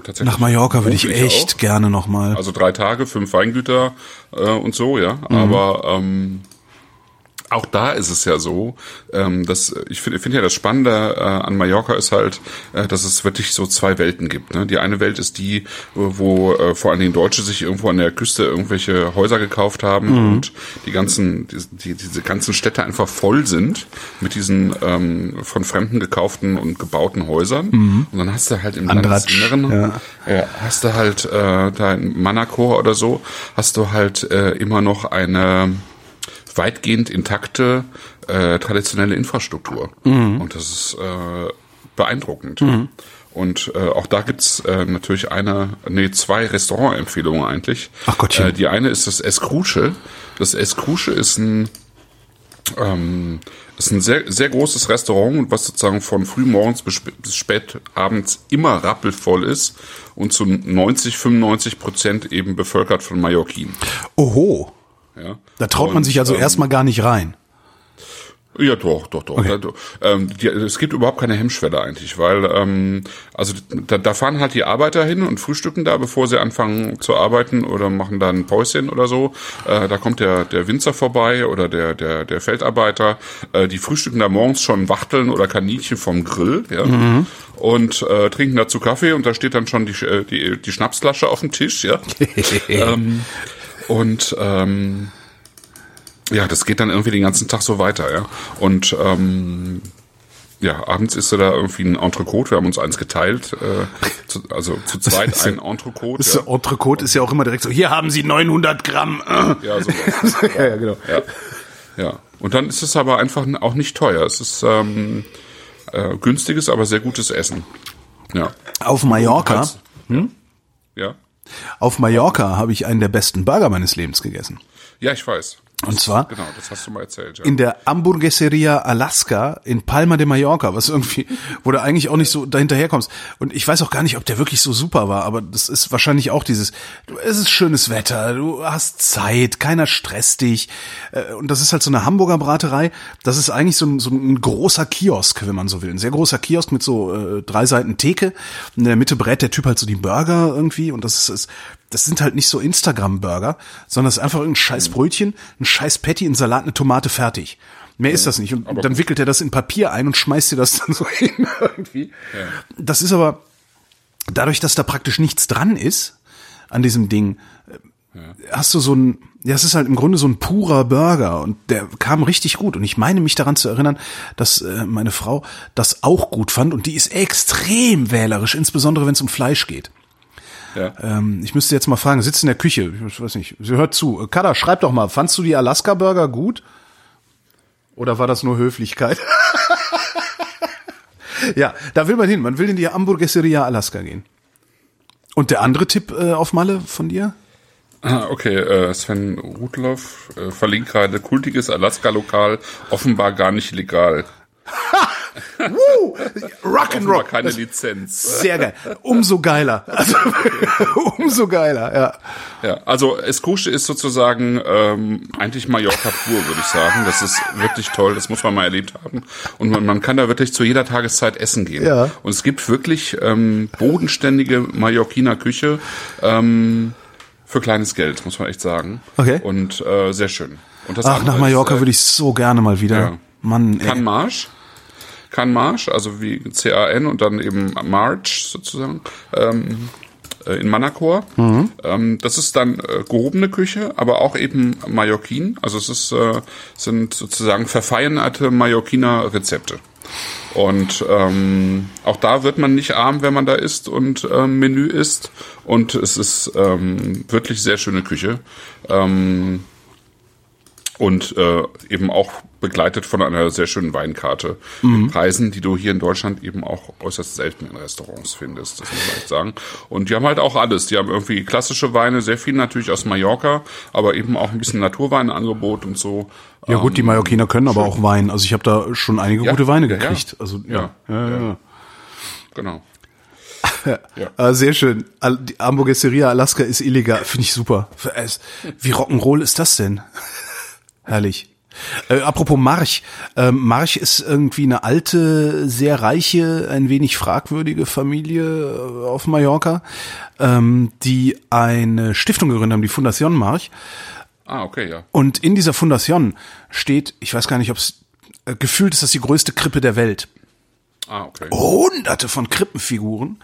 tatsächlich. Nach Mallorca würde ich echt auch. gerne noch mal. Also drei Tage, fünf Weingüter äh, und so, ja. Mhm. Aber ähm, auch da ist es ja so, ähm, dass ich finde find ja das Spannende äh, an Mallorca ist halt, äh, dass es wirklich so zwei Welten gibt. Ne? Die eine Welt ist die, wo äh, vor allen Dingen Deutsche sich irgendwo an der Küste irgendwelche Häuser gekauft haben mhm. und die ganzen, die, die, diese ganzen Städte einfach voll sind mit diesen ähm, von Fremden gekauften und gebauten Häusern. Mhm. Und dann hast du halt im Landesinneren, ja. ja. hast du halt äh, da in Manacor oder so, hast du halt äh, immer noch eine weitgehend intakte äh, traditionelle Infrastruktur. Mhm. Und das ist äh, beeindruckend. Mhm. Und äh, auch da gibt's äh, natürlich eine, nee, zwei Restaurantempfehlungen eigentlich. Ach Gottchen. Äh, die eine ist das Escruche. Das Escruche ist ein ähm, ist ein sehr, sehr großes Restaurant, was sozusagen von frühmorgens bis, bis spät abends immer rappelvoll ist und zu 90, 95 Prozent eben bevölkert von Mallorquin. Oho. Ja. Da traut und, man sich also ähm, erstmal gar nicht rein. Ja, doch, doch, doch. Okay. Da, ähm, die, es gibt überhaupt keine Hemmschwelle eigentlich, weil ähm, also da, da fahren halt die Arbeiter hin und frühstücken da, bevor sie anfangen zu arbeiten oder machen dann ein Päuschen oder so. Äh, da kommt der der Winzer vorbei oder der der der Feldarbeiter. Äh, die frühstücken da morgens schon Wachteln oder Kaninchen vom Grill, ja. Mhm. Und äh, trinken dazu Kaffee und da steht dann schon die äh, die, die Schnapsflasche auf dem Tisch, ja. ähm, und ähm, ja, das geht dann irgendwie den ganzen Tag so weiter, ja. Und ähm, ja, abends ist da irgendwie ein Entrecote. Wir haben uns eins geteilt, äh, zu, also zu zweit ein Entrecote. Ja. Entrecote ist ja auch immer direkt so. Hier haben Sie 900 Gramm. Ja, so. ja, ja, genau. Ja. ja, und dann ist es aber einfach auch nicht teuer. Es ist ähm, äh, günstiges, aber sehr gutes Essen. Ja. Auf Mallorca. Hm? Ja. Auf Mallorca habe ich einen der besten Burger meines Lebens gegessen. Ja, ich weiß. Und zwar genau, das hast du mal erzählt, ja. in der Hamburgueseria Alaska in Palma de Mallorca, was irgendwie, wo du eigentlich auch nicht so dahinterherkommst. Und ich weiß auch gar nicht, ob der wirklich so super war, aber das ist wahrscheinlich auch dieses, es ist schönes Wetter, du hast Zeit, keiner stresst dich. Äh, und das ist halt so eine Hamburger Braterei. Das ist eigentlich so ein, so ein großer Kiosk, wenn man so will. Ein sehr großer Kiosk mit so äh, drei Seiten Theke. In der Mitte brät der Typ halt so die Burger irgendwie und das ist, ist das sind halt nicht so Instagram-Burger, sondern es ist einfach ein scheiß Brötchen, ein scheiß Patty, ein Salat, eine Tomate fertig. Mehr ja, ist das nicht. Und dann wickelt er das in Papier ein und schmeißt dir das dann so hin irgendwie. Ja. Das ist aber dadurch, dass da praktisch nichts dran ist an diesem Ding, hast du so ein, ja, es ist halt im Grunde so ein purer Burger und der kam richtig gut. Und ich meine mich daran zu erinnern, dass äh, meine Frau das auch gut fand und die ist extrem wählerisch, insbesondere wenn es um Fleisch geht. Ja. Ähm, ich müsste jetzt mal fragen, sitzt in der Küche, ich weiß nicht, sie hört zu. Kada, schreib doch mal, fandst du die Alaska-Burger gut? Oder war das nur Höflichkeit? ja, da will man hin. Man will in die Hamburgesseria Alaska gehen. Und der andere Tipp äh, auf Malle von dir? Ah, okay, äh, Sven Rudloff äh, verlinkt gerade kultiges Alaska-Lokal, offenbar gar nicht legal. Woo! Rock'n'Roll. keine Lizenz. Sehr geil. Umso geiler. Also, umso geiler, ja. Ja, also Eskusche ist sozusagen ähm, eigentlich Mallorca pur, würde ich sagen. Das ist wirklich toll, das muss man mal erlebt haben. Und man, man kann da wirklich zu jeder Tageszeit essen gehen. Ja. Und es gibt wirklich ähm, bodenständige Mallorquiner Küche ähm, für kleines Geld, muss man echt sagen. Okay. Und äh, sehr schön. Und das Ach, nach Mallorca ist, äh, würde ich so gerne mal wieder. Ja. Mann, ey. Kann Marsch. Can March, also wie C-A-N und dann eben March sozusagen. Ähm, äh, in Manacor. Mhm. Ähm, das ist dann äh, gehobene Küche, aber auch eben Mallorquin. Also es ist, äh, sind sozusagen verfeinerte Mallorquiner Rezepte. Und ähm, auch da wird man nicht arm, wenn man da isst und ähm, Menü isst. Und es ist ähm, wirklich sehr schöne Küche. Ähm, und äh, eben auch begleitet von einer sehr schönen Weinkarte. Mhm. Mit Preisen, die du hier in Deutschland eben auch äußerst selten in Restaurants findest, das muss man echt sagen. Und die haben halt auch alles. Die haben irgendwie klassische Weine, sehr viel natürlich aus Mallorca, aber eben auch ein bisschen Naturweinangebot und so. Ja gut, die ähm, Mallorquiner können aber auch Wein. Also ich habe da schon einige ja, gute Weine gekriegt. Ja, also ja, ja, ja. ja. Genau. ja. Sehr schön. Die Hamburgesseria Alaska ist illegal. Finde ich super. Wie Rock'n'Roll ist das denn? Herrlich. Äh, apropos March. Äh, March ist irgendwie eine alte, sehr reiche, ein wenig fragwürdige Familie äh, auf Mallorca, ähm, die eine Stiftung gegründet haben, die Fundación March. Ah, okay, ja. Und in dieser Fundation steht, ich weiß gar nicht, ob es äh, gefühlt ist das die größte Krippe der Welt. Ah, okay. Hunderte von Krippenfiguren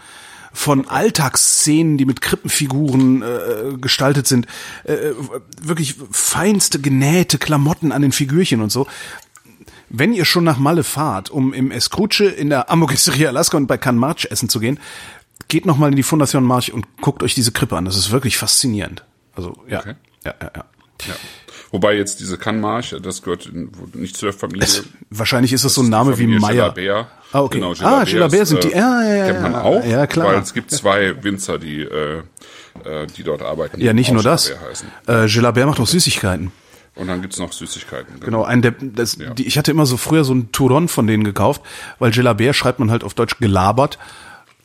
von Alltagsszenen, die mit Krippenfiguren äh, gestaltet sind, äh, wirklich feinste genähte Klamotten an den Figürchen und so. Wenn ihr schon nach Malle fahrt, um im Escruce in der Hamburgisserie Alaska und bei Can March essen zu gehen, geht noch mal in die Fundation March und guckt euch diese Krippe an. Das ist wirklich faszinierend. Also ja, Okay. ja, ja, ja. Ja. Wobei jetzt diese Kanmarsch, das gehört nicht zu der Familie. Es, wahrscheinlich ist das so ein Name wie. Gelabert. Ah, okay. Genau, Ah, Gelabert sind die- äh, ja, ja, ja, Kennt man auch. Ja, klar. Weil es gibt zwei Winzer, die, äh, äh, die dort arbeiten. die Ja, nicht nur das. Äh, Gelabert macht auch Süßigkeiten. Und dann gibt's noch Süßigkeiten. Genau, ein der, das, Ja. die, ich hatte immer so früher so einen Touron von denen gekauft, weil Gelabert schreibt man halt auf Deutsch gelabert.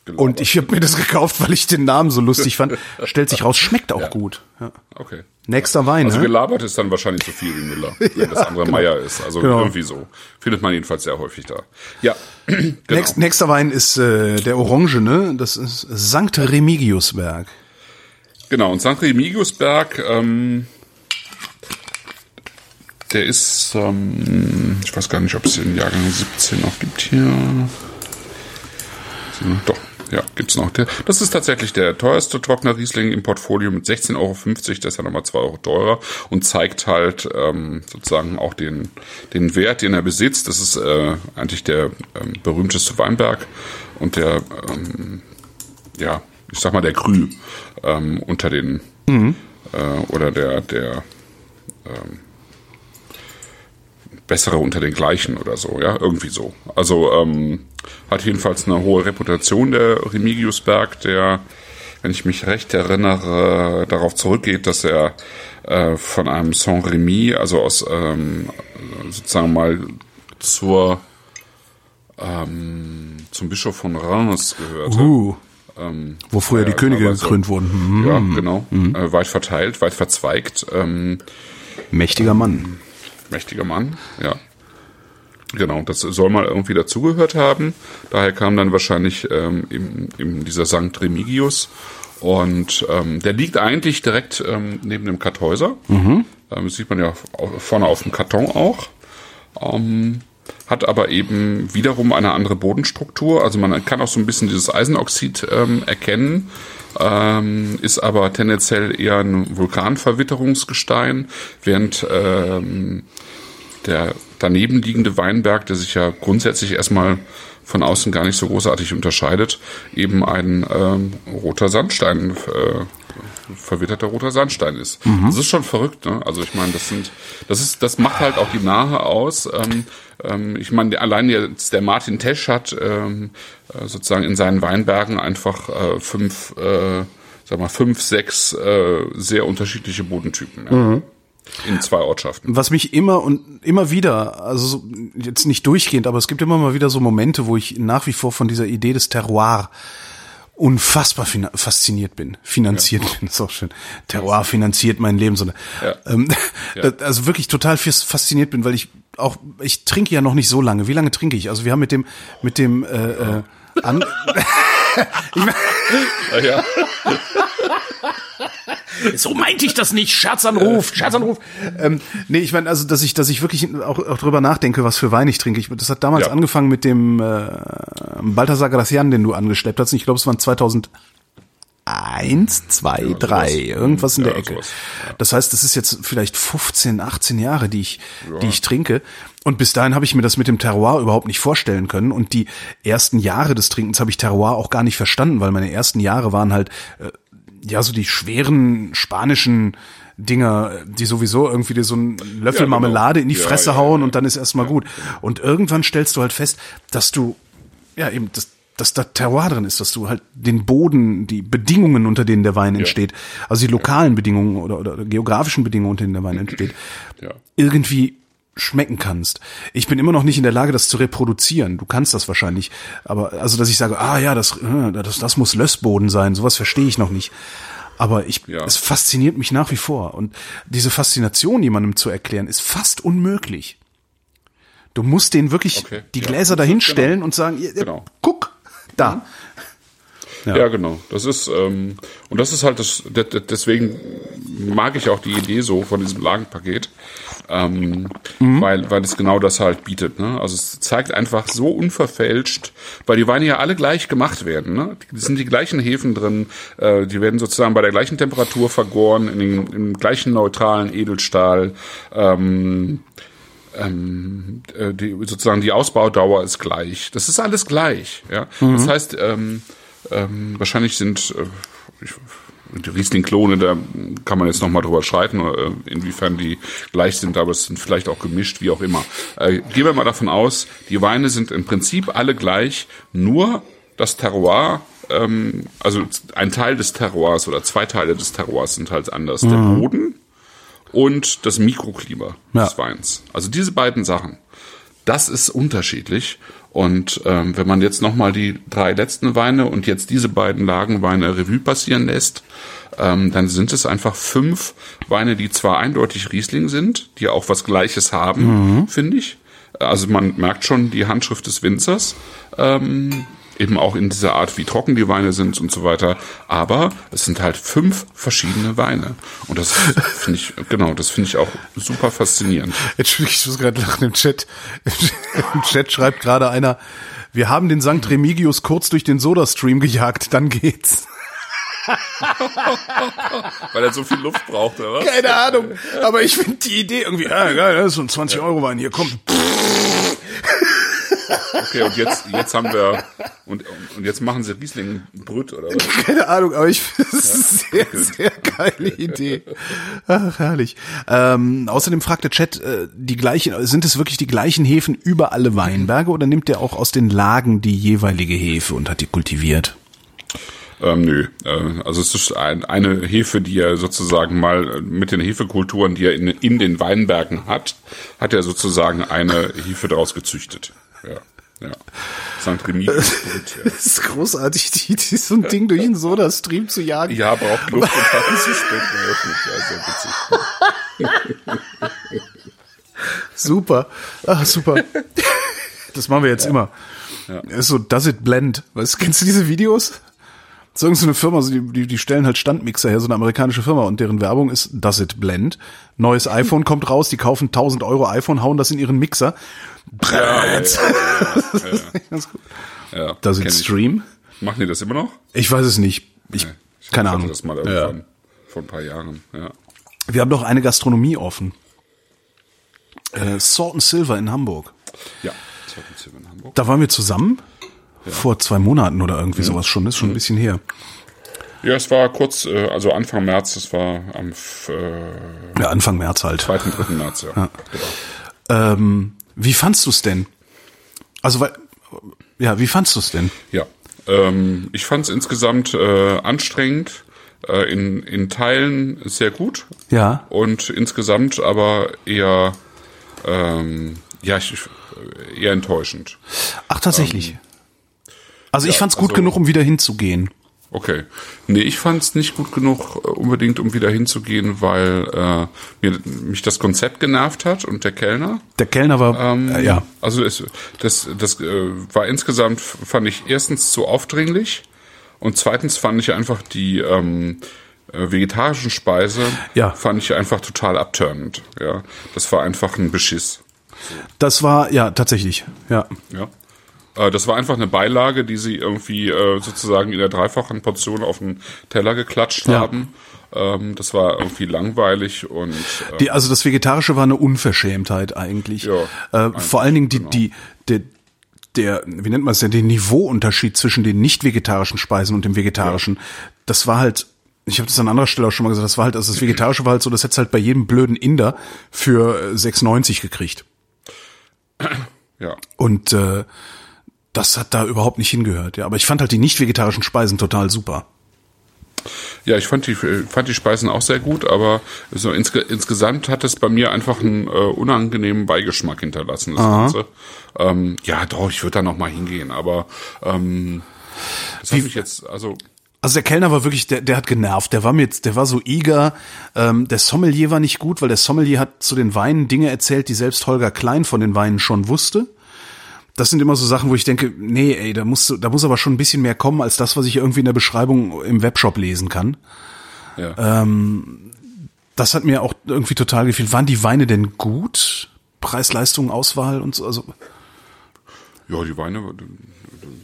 Gelabert. Und ich habe mir das gekauft, weil ich den Namen so lustig fand. Stellt sich raus, schmeckt auch Ja. gut. Ja. Okay. Nächster Wein, Also ne? gelabert ist dann wahrscheinlich so viel wie Müller, wenn das andere Meier ist. Also Genau. irgendwie so. Findet man jedenfalls sehr häufig da. Ja, genau. Nächst, nächster Wein ist äh, der Orange, ne? Das ist Sankt Remigiusberg. Genau, und St. Remigiusberg, ähm, der ist, ähm, ich weiß gar nicht, ob es den Jahrgang 17 noch gibt hier. Doch, ja, gibt's noch. Der, das ist tatsächlich der teuerste trockene Riesling im Portfolio mit 16,50 Euro. Das ist ja nochmal 2 Euro teurer und zeigt halt ähm, sozusagen auch den, den Wert, den er besitzt. Das ist äh, eigentlich der ähm, berühmteste Weinberg und der ähm, ja, ich sag mal, der Krü ähm, unter den äh, oder der, der ähm, bessere unter den gleichen oder so, ja, irgendwie so. Also ähm, hat jedenfalls eine hohe Reputation der Remigiusberg, der, wenn ich mich recht erinnere, darauf zurückgeht, dass er äh, von einem Saint-Remy, also aus ähm, sozusagen mal zur ähm, zum Bischof von Reims gehörte. Uh, Ähm, wo früher die Könige teilweise. gekrönt wurden. Hm, Ja, genau. Äh, weit verteilt, weit verzweigt. Ähm, mächtiger Mann. Mächtiger Mann, ja. Genau, das soll mal irgendwie dazugehört haben. Daher kam dann wahrscheinlich ähm, eben, eben dieser Sankt Remigius. Und ähm, der liegt eigentlich direkt ähm, neben dem Kartäuser. Ähm, das sieht man ja vorne auf dem Karton auch. Ähm, hat aber eben wiederum eine andere Bodenstruktur. Also man kann auch so ein bisschen dieses Eisenoxid ähm, erkennen. Ähm, ist aber tendenziell eher ein Vulkanverwitterungsgestein, während ähm, der daneben liegende Weinberg, der sich ja grundsätzlich erstmal von außen gar nicht so großartig unterscheidet, eben ein ähm, roter Sandstein, äh, verwitterter roter Sandstein ist. Das ist schon verrückt, ne? Also ich meine, das sind, das ist, das macht halt auch die Nahe aus. Ähm, ähm, ich meine, allein jetzt der Martin Tesch hat ähm, äh, sozusagen in seinen Weinbergen einfach äh, fünf, äh, sag mal, fünf, sechs äh, sehr unterschiedliche Bodentypen. Ja. In zwei Ortschaften. Was mich immer und immer wieder, also so, jetzt nicht durchgehend, aber es gibt immer mal wieder so Momente, wo ich nach wie vor von dieser Idee des Terroir unfassbar fasziniert bin, finanziert bin, ist auch schön. Terroir finanziert mein Leben, so eine, Ja. ähm, Ja. also wirklich total fas- fasziniert bin, weil ich auch, ich trinke ja noch nicht so lange. Wie lange trinke ich? Also wir haben mit dem, mit dem, äh, äh, an, Ja. so meinte ich das nicht. Scherzanruf, Scherzanruf. Ähm, nee, ich meine, also, dass ich, dass ich wirklich auch, auch drüber nachdenke, was für Wein ich trinke. Ich, das hat damals Ja. angefangen mit dem äh, Balthasar Gracian, den du angeschleppt hast. Ich glaube, es waren 2001, 2, 3, sowas. irgendwas in Ja, der Ecke. sowas. Das heißt, das ist jetzt vielleicht 15, 18 Jahre, die ich, die ich trinke. Und bis dahin habe ich mir das mit dem Terroir überhaupt nicht vorstellen können. Und die ersten Jahre des Trinkens habe ich Terroir auch gar nicht verstanden, weil meine ersten Jahre waren halt äh, ja so die schweren spanischen Dinger, die sowieso irgendwie dir so einen Löffel Ja, genau. Marmelade in die Ja, Fresse ja, hauen und dann ist erstmal gut. Und irgendwann stellst du halt fest, dass du ja eben das dass da Terroir drin ist, dass du halt den Boden, die Bedingungen, unter denen der Wein entsteht, also die lokalen Bedingungen oder, oder geografischen Bedingungen, unter denen der Wein entsteht, irgendwie schmecken kannst. Ich bin immer noch nicht in der Lage, das zu reproduzieren. Du kannst das wahrscheinlich, aber also, dass ich sage, ah ja, das, äh, das, das muss Lössboden sein, sowas verstehe ich noch nicht. Aber ich, Ja. es fasziniert mich nach wie vor. Und diese Faszination jemandem zu erklären, ist fast unmöglich. Du musst den wirklich Okay, die ja. Gläser dahinstellen und sagen, Genau. guck, da. Ja. ja, genau. Das ist ähm, und das ist halt das. Deswegen mag ich auch die Idee so von diesem Lagenpaket, ähm, mhm. weil weil es genau das halt bietet. Ne? Also es zeigt einfach so unverfälscht, weil die Weine ja alle gleich gemacht werden. Ne? Es sind die gleichen Hefen drin, äh, die werden sozusagen bei der gleichen Temperatur vergoren, in den, im gleichen neutralen Edelstahl. Ähm, ähm, äh, die, sozusagen die Ausbaudauer ist gleich. Das ist alles gleich. Ja, mhm. das heißt ähm, ähm, wahrscheinlich sind äh, ich, die Riesling-Klone, da kann man jetzt nochmal drüber streiten, äh, inwiefern die gleich sind, aber es sind vielleicht auch gemischt, wie auch immer. Äh, gehen wir mal davon aus, die Weine sind im Prinzip alle gleich, nur das Terroir, ähm, also ein Teil des Terroirs oder zwei Teile des Terroirs sind halt anders. Mhm. Der Boden und das Mikroklima ja. des Weins. Also diese beiden Sachen, das ist unterschiedlich. Und ähm, wenn man jetzt nochmal die drei letzten Weine und jetzt diese beiden Lagenweine Revue passieren lässt, ähm, dann sind es einfach fünf Weine, die zwar eindeutig Riesling sind, die auch was Gleiches haben, mhm. finde ich. Also man merkt schon die Handschrift des Winzers. Ähm, eben auch in dieser Art, wie trocken die Weine sind und so weiter. Aber es sind halt fünf verschiedene Weine. Und das finde ich, genau, das finde ich auch super faszinierend. Entschuldigung, ich muss gerade lachen im Chat. Im Chat schreibt gerade einer, wir haben den St. Remigius kurz durch den Soda-Stream gejagt, dann geht's. Weil er so viel Luft braucht, oder was? Keine Ahnung. Aber ich finde die Idee irgendwie, ah, geil, das ist so ein 20-Euro-Wein, hier kommt. Okay, und jetzt, jetzt haben wir, und, und jetzt machen sie Riesling Brüt, oder was? Keine Ahnung, aber ich finde, das ist eine sehr, sehr geile Idee. Ach, herrlich. Ähm, außerdem fragt der Chat, äh, die gleichen, sind es wirklich die gleichen Hefen über alle Weinberge oder nimmt der auch aus den Lagen die jeweilige Hefe und hat die kultiviert? Ähm, nö, äh, also es ist ein, eine Hefe, die er sozusagen mal mit den Hefekulturen, die er in, in den Weinbergen hat, hat er sozusagen eine Hefe daraus gezüchtet. Ja. Ja. St. Remy. Das ist großartig, die, die, so ein Ding durch den Soda-Stream zu jagen. Ja, braucht Luft und hat zu spät Ja, sehr witzig. super. Ach, super. Das machen wir jetzt ja. immer. Ja. ist so, does it blend? Weißt, kennst du diese Videos? So eine Firma, die, die, die stellen halt Standmixer her, so eine amerikanische Firma und deren Werbung ist Does It Blend. Neues iPhone kommt raus, die kaufen 1000 Euro iPhone, hauen das in ihren Mixer. Brett. Ja, ja, ja, Does It Stream? Machen die das immer noch? Ich weiß es nicht. Ich, nee, ich keine Ahnung. das mal irgendwann ja. vor ein paar Jahren, ja. Wir haben doch eine Gastronomie offen. Äh, Salt and Silver in Hamburg. Ja, Salt and Silver in Hamburg. Da waren wir zusammen ja. Vor zwei Monaten oder irgendwie mhm. sowas schon, ist schon ein bisschen her. Ja, es war kurz, äh, also Anfang März, das war am äh, ja, Anfang März halt. 2. 3. März, ja. ja. Genau. Ähm, wie fandst du es denn? Also, weil, ja, wie fandst du es denn? Ja, ähm, ich fand es insgesamt äh, anstrengend, äh, in, in Teilen sehr gut. Ja. Und insgesamt aber eher, ähm, ja, ich, eher enttäuschend. Ach, tatsächlich. Ähm, also ich ja, fand's gut also, genug, um wieder hinzugehen. Okay. Nee, ich fand's nicht gut genug äh, unbedingt, um wieder hinzugehen, weil äh, mir, mich das Konzept genervt hat und der Kellner. Der Kellner war, ähm, äh, ja. Also es, das, das äh, war insgesamt, fand ich erstens zu aufdringlich und zweitens fand ich einfach die ähm, äh, vegetarischen Speise, ja. fand ich einfach total abturnend. Ja, Das war einfach ein Beschiss. Das war, ja, tatsächlich, ja. Ja. Äh, das war einfach eine Beilage, die sie irgendwie äh, sozusagen in der dreifachen Portion auf den Teller geklatscht ja. haben. Ähm, das war irgendwie langweilig und äh, die, also das Vegetarische war eine Unverschämtheit eigentlich. Ja, äh, vor allen Dingen die, genau. die, der, der, wie nennt man es denn, den Niveauunterschied zwischen den nicht vegetarischen Speisen und dem vegetarischen. Ja. Das war halt ich habe das an anderer Stelle auch schon mal gesagt, das war halt, also das Vegetarische war halt so, das hättest halt bei jedem blöden Inder für 6,90 äh, gekriegt. Ja. Und äh, das hat da überhaupt nicht hingehört. Ja, aber ich fand halt die nicht vegetarischen Speisen total super. Ja, ich fand die, fand die Speisen auch sehr gut, aber so insge insgesamt hat es bei mir einfach einen äh, unangenehmen Beigeschmack hinterlassen. Das Ganze. Ähm, ja, doch, ich würde da noch mal hingehen, aber ähm, das habe ich jetzt, also also der Kellner war wirklich, der, der hat genervt. Der war mit, der war so eager. Ähm, der Sommelier war nicht gut, weil der Sommelier hat zu den Weinen Dinge erzählt, die selbst Holger Klein von den Weinen schon wusste. Das sind immer so Sachen, wo ich denke, nee, ey, da muss, da muss aber schon ein bisschen mehr kommen als das, was ich irgendwie in der Beschreibung im Webshop lesen kann. Ja. Ähm, das hat mir auch irgendwie total gefehlt. Waren die Weine denn gut? Preis-Leistung, Auswahl und so, also. Ja, die Weine,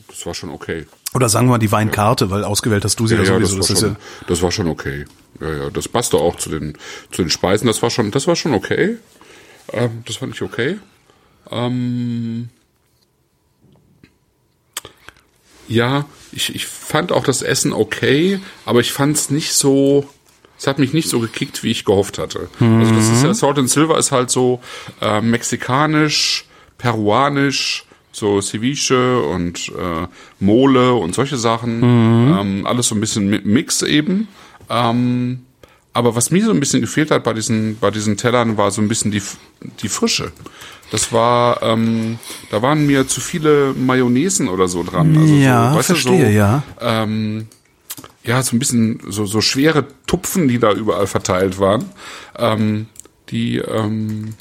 das war schon okay. Oder sagen wir mal die Weinkarte, weil ausgewählt hast du sie ja, ja sowieso. Das, war schon, das war schon okay. Ja, ja, das passte auch zu den, zu den Speisen. Das war schon, das war schon okay. Ähm, das fand ich okay. Ähm, ja, ich, ich fand auch das Essen okay, aber ich fand es nicht so, es hat mich nicht so gekickt, wie ich gehofft hatte. Mhm. Also das ist ja, Salt and Silver ist halt so äh, mexikanisch, peruanisch, so Ceviche und äh, Mole und solche Sachen. Mhm. Ähm, alles so ein bisschen Mix eben. Ähm, aber was mir so ein bisschen gefehlt hat bei diesen, bei diesen Tellern, war so ein bisschen die, die Frische. Das war, ähm, da waren mir zu viele Mayonnaisen oder so dran. Also ja, so, verstehe, du, so, ja. Ähm, ja, so ein bisschen so, so schwere Tupfen, die da überall verteilt waren, ähm, die, ähm,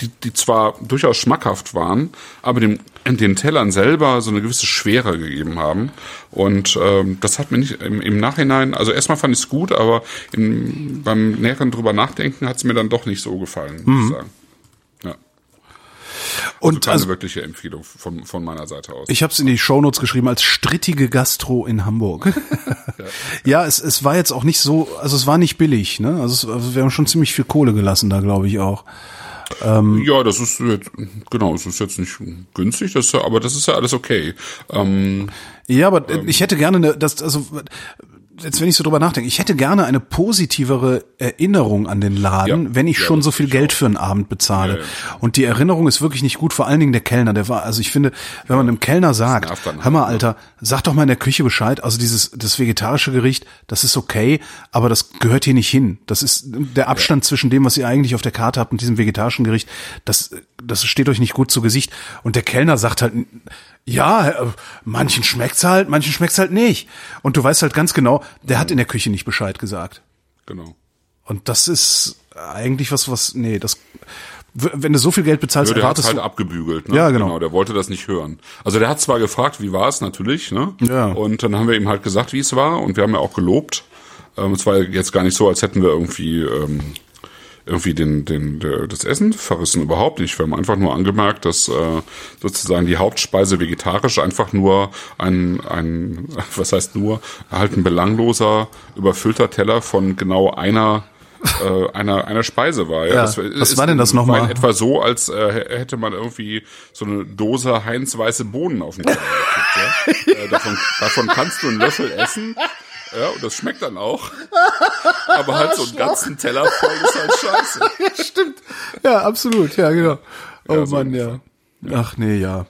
die, die zwar durchaus schmackhaft waren, aber dem, den Tellern selber so eine gewisse Schwere gegeben haben. Und ähm, das hat mir nicht im, im Nachhinein, also erstmal fand ich es gut, aber im, beim näheren drüber nachdenken hat es mir dann doch nicht so gefallen, muss mhm. ich sagen. Ja. Und also keine also, wirkliche Empfehlung von, von meiner Seite aus. Ich habe es in die Shownotes geschrieben als strittige Gastro in Hamburg. ja, ja es, es war jetzt auch nicht so, also es war nicht billig, ne? Also, es, also wir haben schon ziemlich viel Kohle gelassen da, glaube ich auch. Ähm, ja, das ist jetzt, genau, es ist jetzt nicht günstig, das, aber das ist ja alles okay. Ähm, ja, aber ähm, ich hätte gerne eine, das, also jetzt wenn ich so drüber nachdenke, ich hätte gerne eine positivere Erinnerung an den Laden, ja, wenn ich ja, schon so viel Geld auch. für einen Abend bezahle. Ja, und die Erinnerung ist wirklich nicht gut, vor allen Dingen der Kellner, der war, also ich finde, wenn man einem Kellner sagt, hör mal, Alter, sag doch mal in der Küche Bescheid, also dieses, das vegetarische Gericht, das ist okay, aber das gehört hier nicht hin. Das ist der Abstand zwischen dem, was ihr eigentlich auf der Karte habt und diesem vegetarischen Gericht, das, das steht euch nicht gut zu Gesicht. Und der Kellner sagt halt, ja, äh, manchen schmeckt's halt, manchen schmeckt's halt nicht. Und du weißt halt ganz genau, der hat in der Küche nicht Bescheid gesagt. Genau. Und das ist eigentlich was, was, nee, das, wenn du so viel Geld bezahlst, ja, der erwartest halt abgebügelt, ne? Ja, genau. genau. Der wollte das nicht hören. Also der hat zwar gefragt, wie war es natürlich, ne? Ja. Und dann haben wir ihm halt gesagt, wie es war, und wir haben ja auch gelobt. Ähm, es war jetzt gar nicht so, als hätten wir irgendwie ähm, irgendwie den, den, der, das Essen verrissen, überhaupt nicht. Wir haben einfach nur angemerkt, dass äh, sozusagen die Hauptspeise vegetarisch einfach nur ein, ein, was heißt nur, halt ein belangloser, überfüllter Teller von genau einer äh, einer einer Speise war. Ja, ja. Das, was war denn das nochmal? Etwa so, als äh, hätte man irgendwie so eine Dose Heinz weiße Bohnen auf dem Teller gekriegt. Ja? äh, davon, davon kannst du einen Löffel essen ja, und das schmeckt dann auch. Aber halt so einen ganzen Teller voll ist halt scheiße. ja, stimmt. Ja, absolut. Ja, genau. Oh ja, so Mann, ja. Ach nee, ja.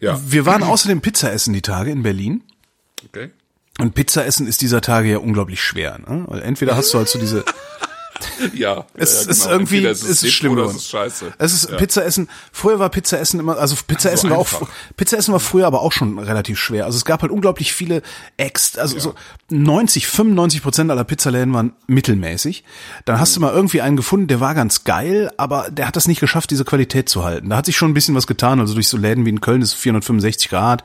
Ja. Wir waren außerdem Pizza essen die Tage in Berlin. Okay. Und Pizza essen ist dieser Tage ja unglaublich schwer. Ne? Weil entweder hast du halt so diese ja, es ja, ist genau. irgendwie, es ist, ist schlimm geworden. Es ist scheiße. Es ist ja. Pizza essen. Früher war Pizza essen immer, also Pizza essen war auch, Pizza essen war früher aber auch schon relativ schwer. Also es gab halt unglaublich viele Ex, also ja. so 90, 95 Prozent aller Pizzaläden waren mittelmäßig. Dann hast du mal irgendwie einen gefunden, der war ganz geil, aber der hat das nicht geschafft, diese Qualität zu halten. Da hat sich schon ein bisschen was getan. Also durch so Läden wie in Köln ist 465 Grad.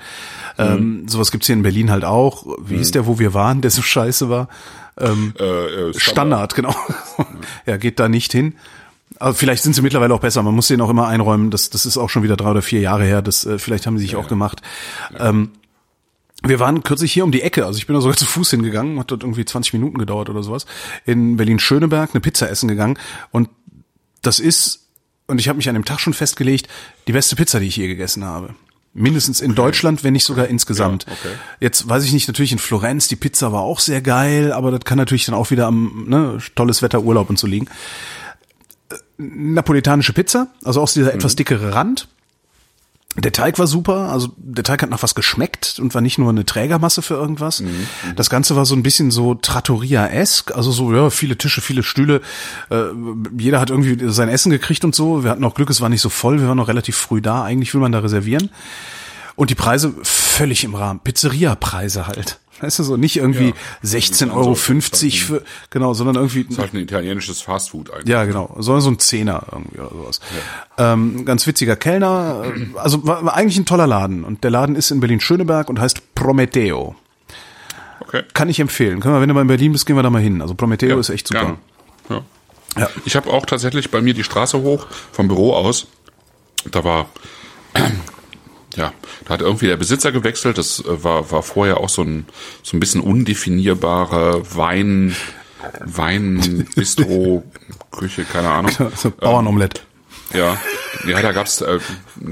Mhm. Ähm, sowas gibt's hier in Berlin halt auch. Wie mhm. ist der, wo wir waren, der so scheiße war? Ähm, äh, äh, Standard. Standard, genau. ja, geht da nicht hin. Aber vielleicht sind sie mittlerweile auch besser. Man muss denen auch immer einräumen. Das, das ist auch schon wieder drei oder vier Jahre her. Das, äh, vielleicht haben sie sich ja, auch gemacht. Ja. Ähm, wir waren kürzlich hier um die Ecke, also ich bin da sogar zu Fuß hingegangen, hat dort irgendwie 20 Minuten gedauert oder sowas, in Berlin-Schöneberg eine Pizza essen gegangen und das ist, und ich habe mich an dem Tag schon festgelegt, die beste Pizza, die ich je gegessen habe. Mindestens in okay. Deutschland, wenn nicht sogar insgesamt. Ja, okay. Jetzt weiß ich nicht, natürlich in Florenz, die Pizza war auch sehr geil, aber das kann natürlich dann auch wieder am ne, tolles Wetter, Urlaub und so liegen. Äh, napolitanische Pizza, also auch dieser mhm. etwas dickere Rand. Der Teig war super, also der Teig hat nach was geschmeckt und war nicht nur eine Trägermasse für irgendwas. Mhm, mhm. Das Ganze war so ein bisschen so Trattoria-esk, also so, ja, viele Tische, viele Stühle. Äh, jeder hat irgendwie sein Essen gekriegt und so. Wir hatten auch Glück, es war nicht so voll, wir waren noch relativ früh da. Eigentlich will man da reservieren. Und die Preise völlig im Rahmen. Pizzeria-Preise halt. Weißt du so, nicht irgendwie Ja. 16,50 Also, Euro das für, genau, sondern irgendwie, ist halt ein italienisches Fastfood eigentlich. ja, genau, sondern so ein Zehner irgendwie oder sowas. Ähm, ganz witziger Kellner, also war, war eigentlich ein toller Laden und der Laden ist in Berlin-Schöneberg und heißt Prometeo. Okay. Kann ich empfehlen. Können wir, wenn du mal in Berlin bist, gehen wir da mal hin. Also Prometeo ist echt super. Gerne. Ja. Ja. Ich habe auch tatsächlich bei mir die Straße hoch vom Büro aus. Da war ja, da hat irgendwie der Besitzer gewechselt. Das äh, war war vorher auch so ein so ein bisschen undefinierbare Wein Wein Bistro Küche, keine Ahnung. So Bauernomelette. Ja, ja, da gab's, äh,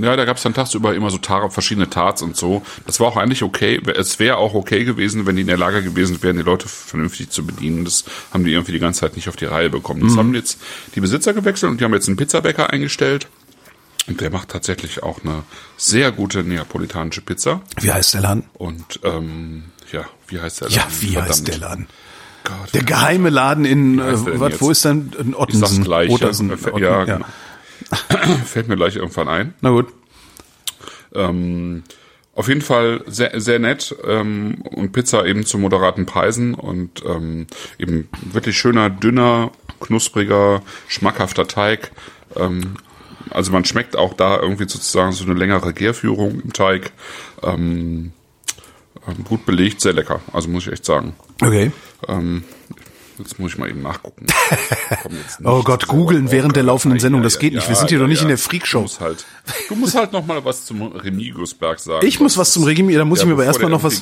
ja, da gab's dann tagsüber immer so Tar verschiedene Tarts und so. Das war auch eigentlich okay. Es wäre auch okay gewesen, wenn die in der Lage gewesen wären, die Leute vernünftig zu bedienen. Das haben die irgendwie die ganze Zeit nicht auf die Reihe bekommen. Das haben jetzt die Besitzer gewechselt und die haben jetzt einen Pizzabäcker eingestellt. Und der macht tatsächlich auch eine sehr gute neapolitanische Pizza. Wie heißt der Laden? Und ähm, ja, wie heißt der Ja, Laden? wie heißt Verdammt. der Laden? Gott, Der geheime Laden in, äh, heißt was, wo ist denn in ist das Ottensen? gleiche. Ottersen, Ja, Otten, ja, genau. Fällt mir gleich irgendwann ein. Na gut. Ähm, auf jeden Fall sehr, sehr nett ähm, und Pizza eben zu moderaten Preisen und ähm, eben wirklich schöner, dünner, knuspriger, schmackhafter Teig. Ähm, also man schmeckt auch da irgendwie sozusagen so eine längere Gärführung im Teig. Ähm, ähm, gut belegt, sehr lecker. Also muss ich echt sagen. Okay. Ähm, jetzt muss ich mal eben nachgucken. Oh Gott, googeln während der laufenden Sendung, das geht ja, nicht. Wir sind hier ja, doch nicht ja. in der Freakshow. Du musst halt, du musst halt noch mal was zum Remigiusberg sagen. Ich muss was zum Remigius, da muss ich mir aber erstmal noch was,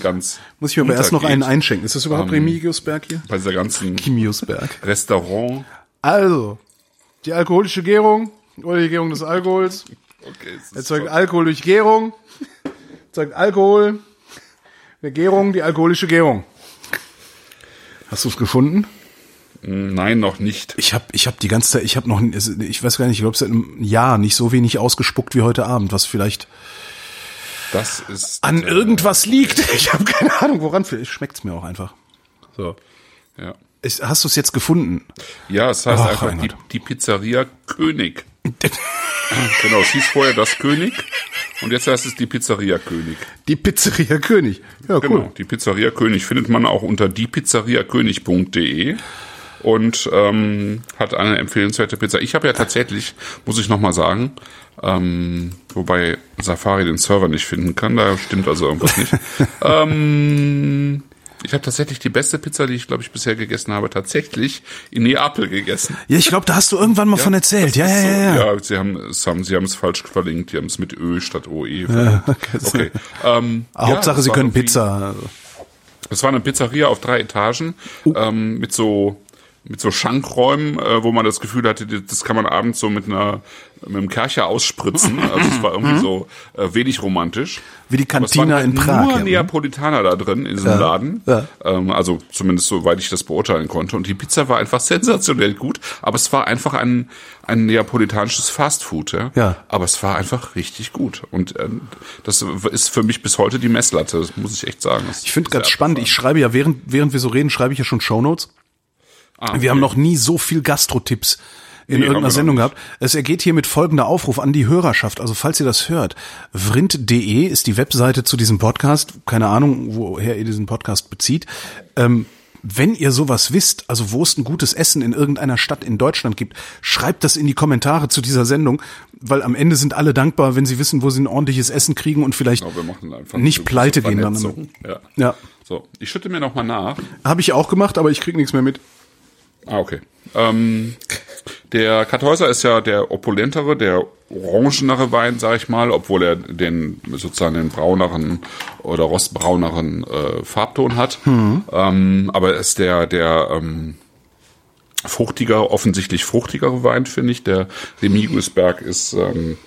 muss ich mir aber erst noch einen einschenken. Ist das überhaupt Remigiusberg hier? Bei dieser ganzen Remigiusberg. Restaurant. Also, die alkoholische Gärung oder die Gärung des Alkohols Okay, erzeugt toll. Alkohol durch Gärung, erzeugt Alkohol, der Gärung, die alkoholische Gärung. Hast du es gefunden? Nein, noch nicht. Ich habe ich hab die ganze Zeit, ich habe noch, ich weiß gar nicht, ich glaube seit einem Jahr nicht so wenig ausgespuckt wie heute Abend, was vielleicht Das ist an äh, irgendwas liegt. Ich habe keine Ahnung, woran. Vielleicht schmeckt's mir auch einfach. So. Ja, Ist, hast du es jetzt gefunden? ja es heißt Ach, einfach die, die Pizzeria König. Genau, es hieß vorher das König und jetzt heißt es die Pizzeria König. Die Pizzeria König. Ja, cool. Genau, die Pizzeria König findet man auch unter diepizzeriakönig.de und ähm, hat eine empfehlenswerte Pizza. Ich habe ja tatsächlich, muss ich nochmal sagen, ähm, wobei Safari den Server nicht finden kann, da stimmt also irgendwas nicht. ähm, ich habe tatsächlich die beste Pizza, die ich glaube ich bisher gegessen habe, tatsächlich in Neapel gegessen. Ja, ich glaube, da hast du irgendwann mal von erzählt. Ja, ja, ja, ja. ja, sie haben es haben sie haben es falsch verlinkt, die haben es mit Ö statt OE verlinkt. okay. Ähm, ja, Hauptsache, das sie können Pizza. es war eine Pizzeria auf drei Etagen Oh. ähm, mit so mit so Schankräumen, äh, wo man das Gefühl hatte, das kann man abends so mit einer mit einem Kercher ausspritzen. Also es war irgendwie so äh, wenig romantisch. Wie die waren Cantina halt in Prag, Nur ja. Neapolitaner da drin in diesem Laden. ja. Ähm, also zumindest soweit ich das beurteilen konnte. Und die Pizza war einfach sensationell gut. Aber es war einfach ein ein neapolitanisches Fastfood. Ja. Ja. Aber es war einfach richtig gut. Und ähm, das ist für mich bis heute die Messlatte. Das muss ich echt sagen. Das Ich finde ganz spannend. Ich schreibe ja, während, während wir so reden, schreibe ich ja schon Shownotes. Ah, Wir haben noch nie so viel Gastro-Tipps in Nee, irgendeiner Sendung gehabt. Es ergeht hier mit folgender Aufruf an die Hörerschaft. Also falls ihr das hört, vrind.de ist die Webseite zu diesem Podcast. Keine Ahnung, woher ihr diesen Podcast bezieht. Ähm, wenn ihr sowas wisst, also wo es ein gutes Essen in irgendeiner Stadt in Deutschland gibt, schreibt das in die Kommentare zu dieser Sendung, weil am Ende sind alle dankbar, wenn sie wissen, wo sie ein ordentliches Essen kriegen und vielleicht Genau, nicht pleite gehen dann. Ja. Ja, So, ich schütte mir noch mal nach. habe ich auch gemacht, aber ich krieg nichts mehr mit. Ah, okay. Ähm, der Kartäuser ist ja der opulentere, der orangenere Wein, sag ich mal, obwohl er den sozusagen den brauneren oder rostbrauneren äh, Farbton hat. Ähm, aber er ist der der ähm, fruchtiger, offensichtlich fruchtigere Wein, finde ich. Der Remigusberg ist ähm,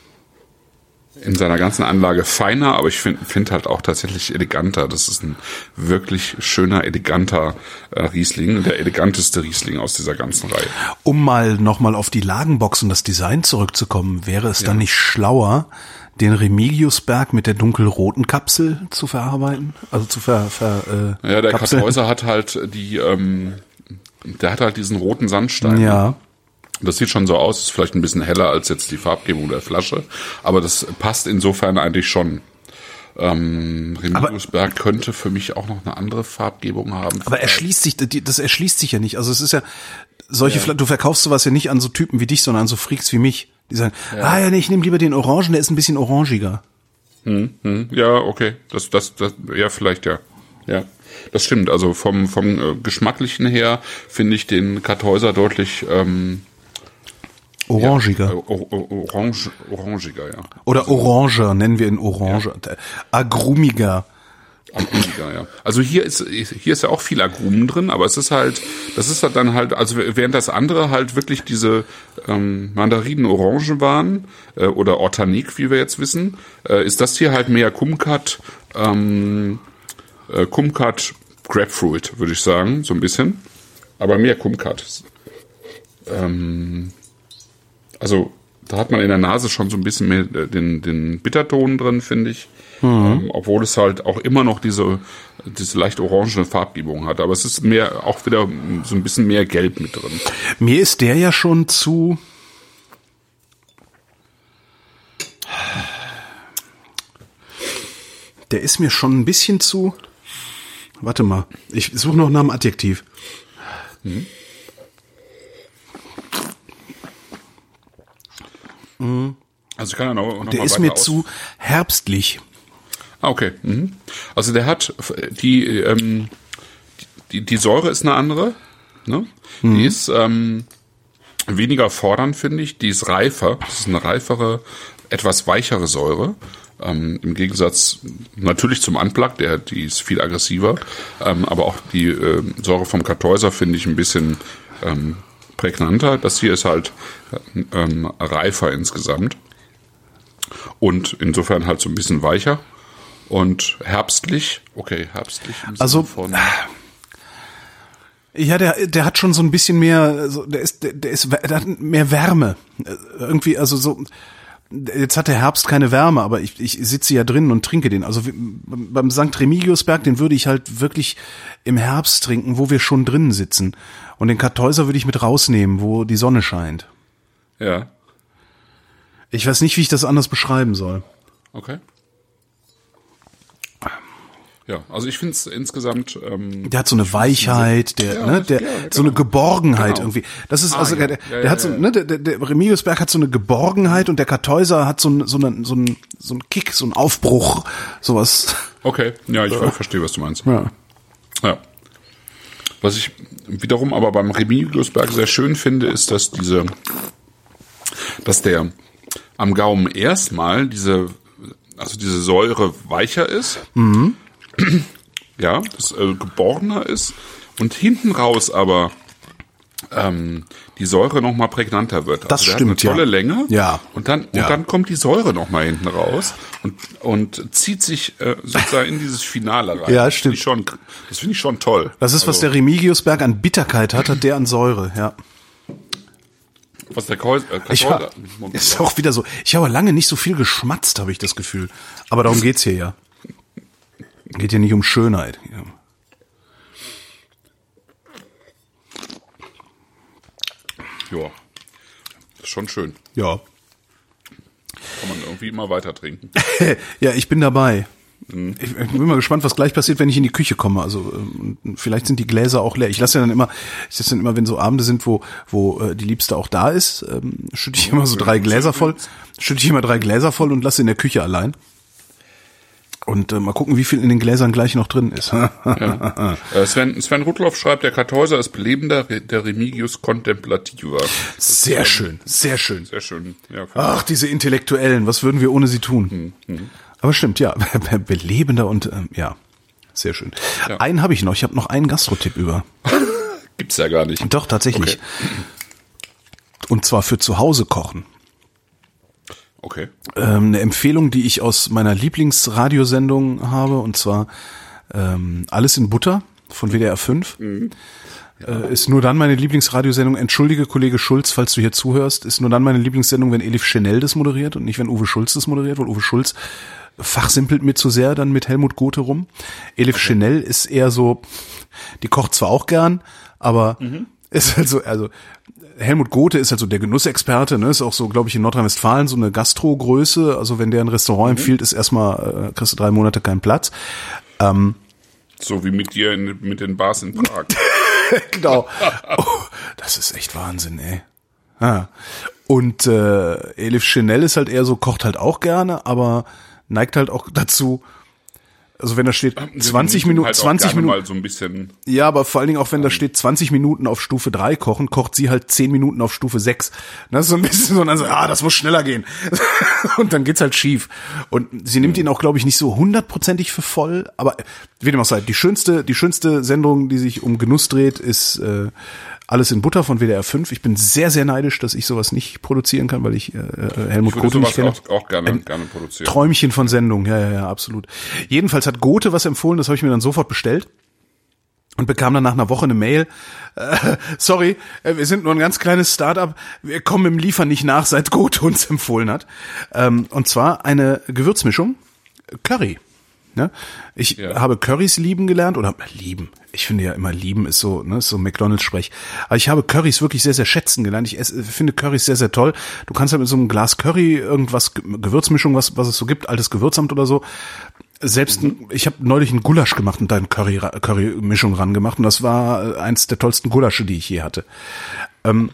in seiner ganzen Anlage feiner, aber ich finde find halt auch tatsächlich eleganter. Das ist ein wirklich schöner, eleganter äh, Riesling, der eleganteste Riesling aus dieser ganzen Reihe. Um mal nochmal auf die Lagenbox und das Design zurückzukommen, wäre es dann nicht schlauer, den Remigiusberg mit der dunkelroten Kapsel zu verarbeiten? Also zu ver, ver äh, Ja, der kapseln? Kartäuser hat halt die, ähm, der hat halt diesen roten Sandstein. Ja. Das sieht schon so aus, ist vielleicht ein bisschen heller als jetzt die Farbgebung der Flasche, aber das passt insofern eigentlich schon. Ähm, Remigusberg könnte für mich auch noch eine andere Farbgebung haben. Aber erschließt sich, das erschließt sich ja nicht. Also es ist ja, solche, ja. du verkaufst sowas ja nicht an so Typen wie dich, sondern an so Freaks wie mich. Die sagen, ja. ah ja, nee, ich nehme lieber den Orangen, der ist ein bisschen orangiger. Hm, hm, ja, okay. Das, das, das, ja, vielleicht ja. Ja. Das stimmt. Also vom, vom äh, geschmacklichen her finde ich den Kartäuser deutlich ähm, Orangiger. Ja, orange, orangiger, ja. Oder also, Oranger, nennen wir ihn Orange. Ja. Agrumiger. Agrumiger, ja. Also hier ist, hier ist ja auch viel Agrumen drin, aber es ist halt, das ist halt dann halt, also während das andere halt wirklich diese ähm, Mandarinen-Orangen waren, äh, oder Ortanik, wie wir jetzt wissen, äh, ist das hier halt mehr Kumkat, ähm, äh, Kumkat Grapefruit, würde ich sagen, so ein bisschen. Aber mehr Kumkat. Ähm, also da hat man in der Nase schon so ein bisschen mehr äh, den, den Bitterton drin, finde ich. Mhm. Ähm, obwohl es halt auch immer noch diese, diese leicht orangene Farbgebung hat. Aber es ist mehr, auch wieder so ein bisschen mehr Gelb mit drin. Mir ist der ja schon zu. Der ist mir schon ein bisschen zu. Warte mal, ich suche noch nach einem Adjektiv. Mhm. Mhm. Also ich kann ja noch, noch Der ist mir aus. zu herbstlich. Ah, okay. Mhm. Also der hat die, ähm, die, die Säure ist eine andere. Ne? Mhm. Die ist ähm, weniger fordernd, finde ich. Die ist reifer. Das ist eine reifere, etwas weichere Säure. Ähm, Im Gegensatz natürlich zum Unplug, der die ist viel aggressiver. Ähm, aber auch die äh, Säure vom Kartäuser finde ich ein bisschen ähm, prägnanter. Das hier ist halt ähm, reifer insgesamt. Und insofern halt so ein bisschen weicher. Und herbstlich, okay, herbstlich. also, von ja, der, der hat schon so ein bisschen mehr, also der ist, der, der ist, der hat mehr Wärme. Irgendwie, also so, jetzt hat der Herbst keine Wärme, aber ich, ich sitze ja drin und trinke den. Also beim St. Remigiusberg, den würde ich halt wirklich im Herbst trinken, wo wir schon drinnen sitzen. Und den Kartäuser würde ich mit rausnehmen, wo die Sonne scheint. Ja. Ich weiß nicht, wie ich das anders beschreiben soll. Okay. Ja, also ich finde es insgesamt. Ähm, der hat so eine Weichheit, der, ja, ne, der, ja, genau. so eine Geborgenheit genau. irgendwie. Das ist ah, also ja. der, der hat so, ne, der, der Remigiusberg hat so eine Geborgenheit und der Kartäuser hat so, ein, so, eine, so, ein, so ein Kick, so ein Aufbruch, sowas. Okay, ja, ich äh, verstehe, was du meinst. Ja. ja. Was ich wiederum aber beim Remigiusberg sehr schön finde, ist, dass diese, dass der am Gaumen erstmal diese, also diese Säure weicher ist. Mhm ja, das äh, geborgener ist und hinten raus aber ähm, die Säure noch mal prägnanter wird. Das also stimmt, hat eine tolle ja. Länge. Ja. Und dann ja. und dann kommt die Säure noch mal hinten raus und und zieht sich äh, sozusagen in dieses Finale rein. Ja, stimmt. Das finde ich, schon, das finde ich schon toll. Das ist, also, was der Remigiusberg an Bitterkeit hat, hat der an Säure, ja. Was der Kreuz, äh, ich ha, ist auch wieder so. Ich habe lange nicht so viel geschmatzt, habe ich das Gefühl. Aber darum geht's hier ja. Geht ja nicht um Schönheit. Ja. Ist schon schön. Ja. Kann man irgendwie immer weiter trinken. ja, ich bin dabei. Mhm. Ich, ich, bin mal gespannt, was gleich passiert, wenn ich in die Küche komme. Also ähm, vielleicht sind die Gläser auch leer. Ich lasse ja dann immer, ich lasse dann immer, wenn so Abende sind, wo wo äh, die Liebste auch da ist, ähm, schütte ich immer so drei Gläser voll, schütte ich immer drei Gläser voll und lasse in der Küche allein. Und äh, mal gucken, wie viel in den Gläsern gleich noch drin ist. ja. Äh, Sven, Sven Rudloff schreibt, der Kartäuser ist belebender, der Remigius contemplativer. Sehr ist, schön, sehr schön. Sehr schön. Ja, Ach, diese Intellektuellen, was würden wir ohne sie tun? Hm, hm. Aber stimmt, ja, belebender und ähm, ja, sehr schön. Ja. Einen habe ich noch, ich habe noch einen Gastrotipp über. Gibt's ja gar nicht. Doch, tatsächlich. Okay. Und zwar für zu Hause kochen. Okay. Ähm, eine Empfehlung, die ich aus meiner Lieblingsradiosendung habe, und zwar ähm, Alles in Butter von WDR 5. Mhm. Ja. Äh, ist nur dann meine Lieblingsradiosendung. Entschuldige, Kollege Schulz, falls du hier zuhörst, ist nur dann meine Lieblingssendung, wenn Elif Chanel das moderiert und nicht, wenn Uwe Schulz das moderiert, weil Uwe Schulz fachsimpelt mir zu sehr dann mit Helmut Gothe rum. Elif okay. Chanel ist eher so, die kocht zwar auch gern, aber mhm ist halt so, also Helmut Gothe ist halt so der Genussexperte, ne? Ist auch so, glaube ich, in Nordrhein-Westfalen so eine Gastrogröße. Also wenn der ein Restaurant mhm. empfiehlt, ist erstmal, äh, kriegst du drei Monate keinen Platz. Ähm, so wie mit dir in, mit den Bars in Prag. genau. Oh, das ist echt Wahnsinn, ey. Ah. Und äh, Elif Chanel ist halt eher so, kocht halt auch gerne, aber neigt halt auch dazu, also wenn da steht 20 Minuten, halt 20 Minuten. so ein bisschen. Ja, aber vor allen Dingen auch wenn da steht 20 Minuten auf Stufe 3 kochen, kocht sie halt 10 Minuten auf Stufe 6. Das ist so ein bisschen so, und dann so, ah, das muss schneller gehen. und dann geht's halt schief. Und sie nimmt ihn auch, glaube ich, nicht so hundertprozentig für voll, aber wie dem auch sei, die schönste, die schönste Sendung, die sich um Genuss dreht, ist äh, alles in Butter von WDR 5. Ich bin sehr, sehr neidisch, dass ich sowas nicht produzieren kann, weil ich äh, äh Helmut Gothe nicht kenne. Auch, auch gerne, Ein gerne produzieren. Träumchen von Sendung, ja, ja, ja, absolut. Jedenfalls hat Gothe was empfohlen, das habe ich mir dann sofort bestellt und bekam dann nach einer Woche eine Mail. Äh, sorry, äh, wir sind nur ein ganz kleines Startup. Wir kommen im Liefern nicht nach, seit Gothe uns empfohlen hat. Ähm, und zwar eine Gewürzmischung Curry. Ne? Ich ja. habe Currys lieben gelernt oder lieben. Ich finde ja immer lieben ist so, ne, ist so McDonalds-Sprech. Aber ich habe Currys wirklich sehr, sehr schätzen gelernt. Ich esse, finde Currys sehr, sehr toll. Du kannst halt mit so einem Glas Curry irgendwas, Gewürzmischung, was, was es so gibt, altes Gewürzamt oder so. Selbst, mhm. ich habe neulich einen Gulasch gemacht und da eine Curry, Curry-Mischung ran gemacht und das war eins der tollsten Gulasche, die ich je hatte. Ähm,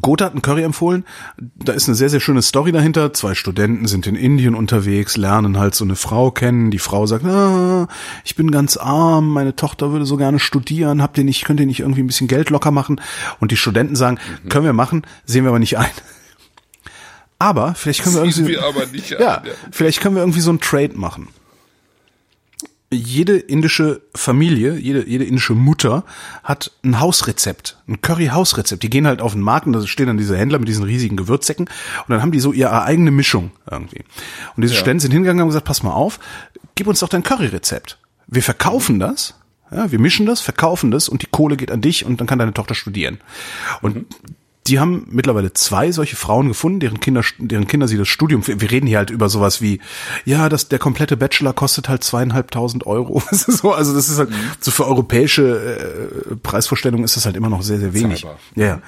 Gotha hat einen Curry empfohlen. Da ist eine sehr, sehr schöne Story dahinter. Zwei Studenten sind in Indien unterwegs, lernen halt so eine Frau kennen. Die Frau sagt, ah, ich bin ganz arm, meine Tochter würde so gerne studieren. Habt ihr nicht, könnt ihr nicht irgendwie ein bisschen Geld locker machen? Und die Studenten sagen, mhm. können wir machen, sehen wir aber nicht ein. Aber vielleicht können wir irgendwie, wir ja, ein, ja, vielleicht können wir irgendwie so ein Trade machen jede indische Familie, jede, jede indische Mutter hat ein Hausrezept, ein Curry-Hausrezept. Die gehen halt auf den Markt und da stehen dann diese Händler mit diesen riesigen Gewürzsäcken und dann haben die so ihre eigene Mischung irgendwie. Und diese ja. Studenten sind hingegangen und haben gesagt, pass mal auf, gib uns doch dein Curry-Rezept. Wir verkaufen das, ja, wir mischen das, verkaufen das und die Kohle geht an dich und dann kann deine Tochter studieren. Und mhm die haben mittlerweile zwei solche Frauen gefunden, deren Kinder, deren Kinder sie das Studium, wir reden hier halt über sowas wie, ja, das, der komplette Bachelor kostet halt zweieinhalbtausend Euro. so, also das ist halt, mhm. so für europäische äh, Preisvorstellungen ist das halt immer noch sehr, sehr wenig. Ja, ja.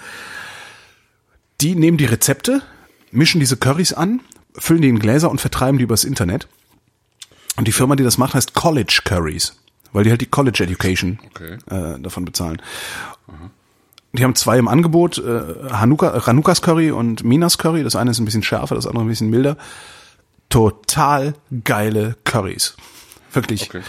Die nehmen die Rezepte, mischen diese Currys an, füllen die in Gläser und vertreiben die übers Internet. Und die Firma, die das macht, heißt College Curries, weil die halt die College Education okay. äh, davon bezahlen. Aha. Die haben zwei im Angebot, äh, Hanuka, Hanukas Curry und Minas Curry. Das eine ist ein bisschen schärfer, das andere ein bisschen milder. Total geile Currys. Wirklich. Okay.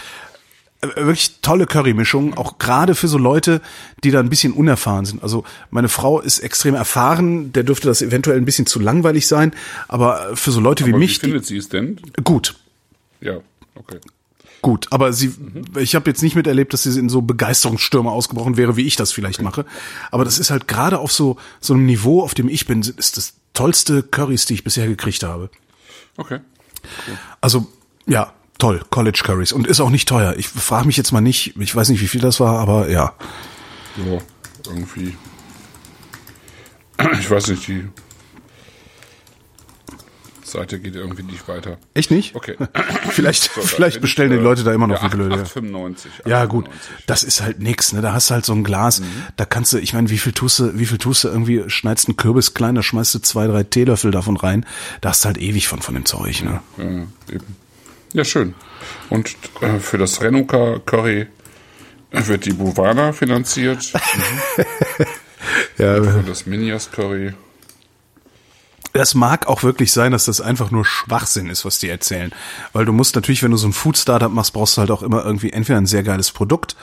Äh, wirklich tolle Currymischung, auch gerade für so Leute, die da ein bisschen unerfahren sind. Also meine Frau ist extrem erfahren, der dürfte das eventuell ein bisschen zu langweilig sein, aber für so Leute aber wie mich. Wie findet sie es denn? Gut. Ja, okay. Gut, aber sie, mhm. ich habe jetzt nicht miterlebt, dass sie in so Begeisterungsstürme ausgebrochen wäre, wie ich das vielleicht okay. mache. Aber das ist halt gerade auf so so einem Niveau, auf dem ich bin, ist das tollste Currys, die ich bisher gekriegt habe. Okay. Cool. Also ja, toll, College Currys und ist auch nicht teuer. Ich frage mich jetzt mal nicht, ich weiß nicht, wie viel das war, aber ja. Ja, irgendwie. Ich weiß nicht, die Seite geht irgendwie nicht weiter. Echt nicht? Okay. vielleicht so, vielleicht bestellen die Leute da immer noch ja, wie blöde. 8,95. Ja, gut. Das ist halt nix, ne? Da hast du halt so ein Glas. Mhm. Da kannst du, ich meine, wie viel tust du, wie viel tust du irgendwie, schneidest einen Kürbis klein, da schmeißt du zwei, drei Teelöffel davon rein. Da hast du halt ewig von, von dem Zeug, ne? Ja, eben. Ja, schön. Und äh, für das Renuka Curry wird die Buvana finanziert. Mhm. ja. Und für das Minias Curry das mag auch wirklich sein, dass das einfach nur Schwachsinn ist, was die erzählen. Weil du musst natürlich, wenn du so ein Food-Startup machst, brauchst du halt auch immer irgendwie entweder ein sehr geiles Produkt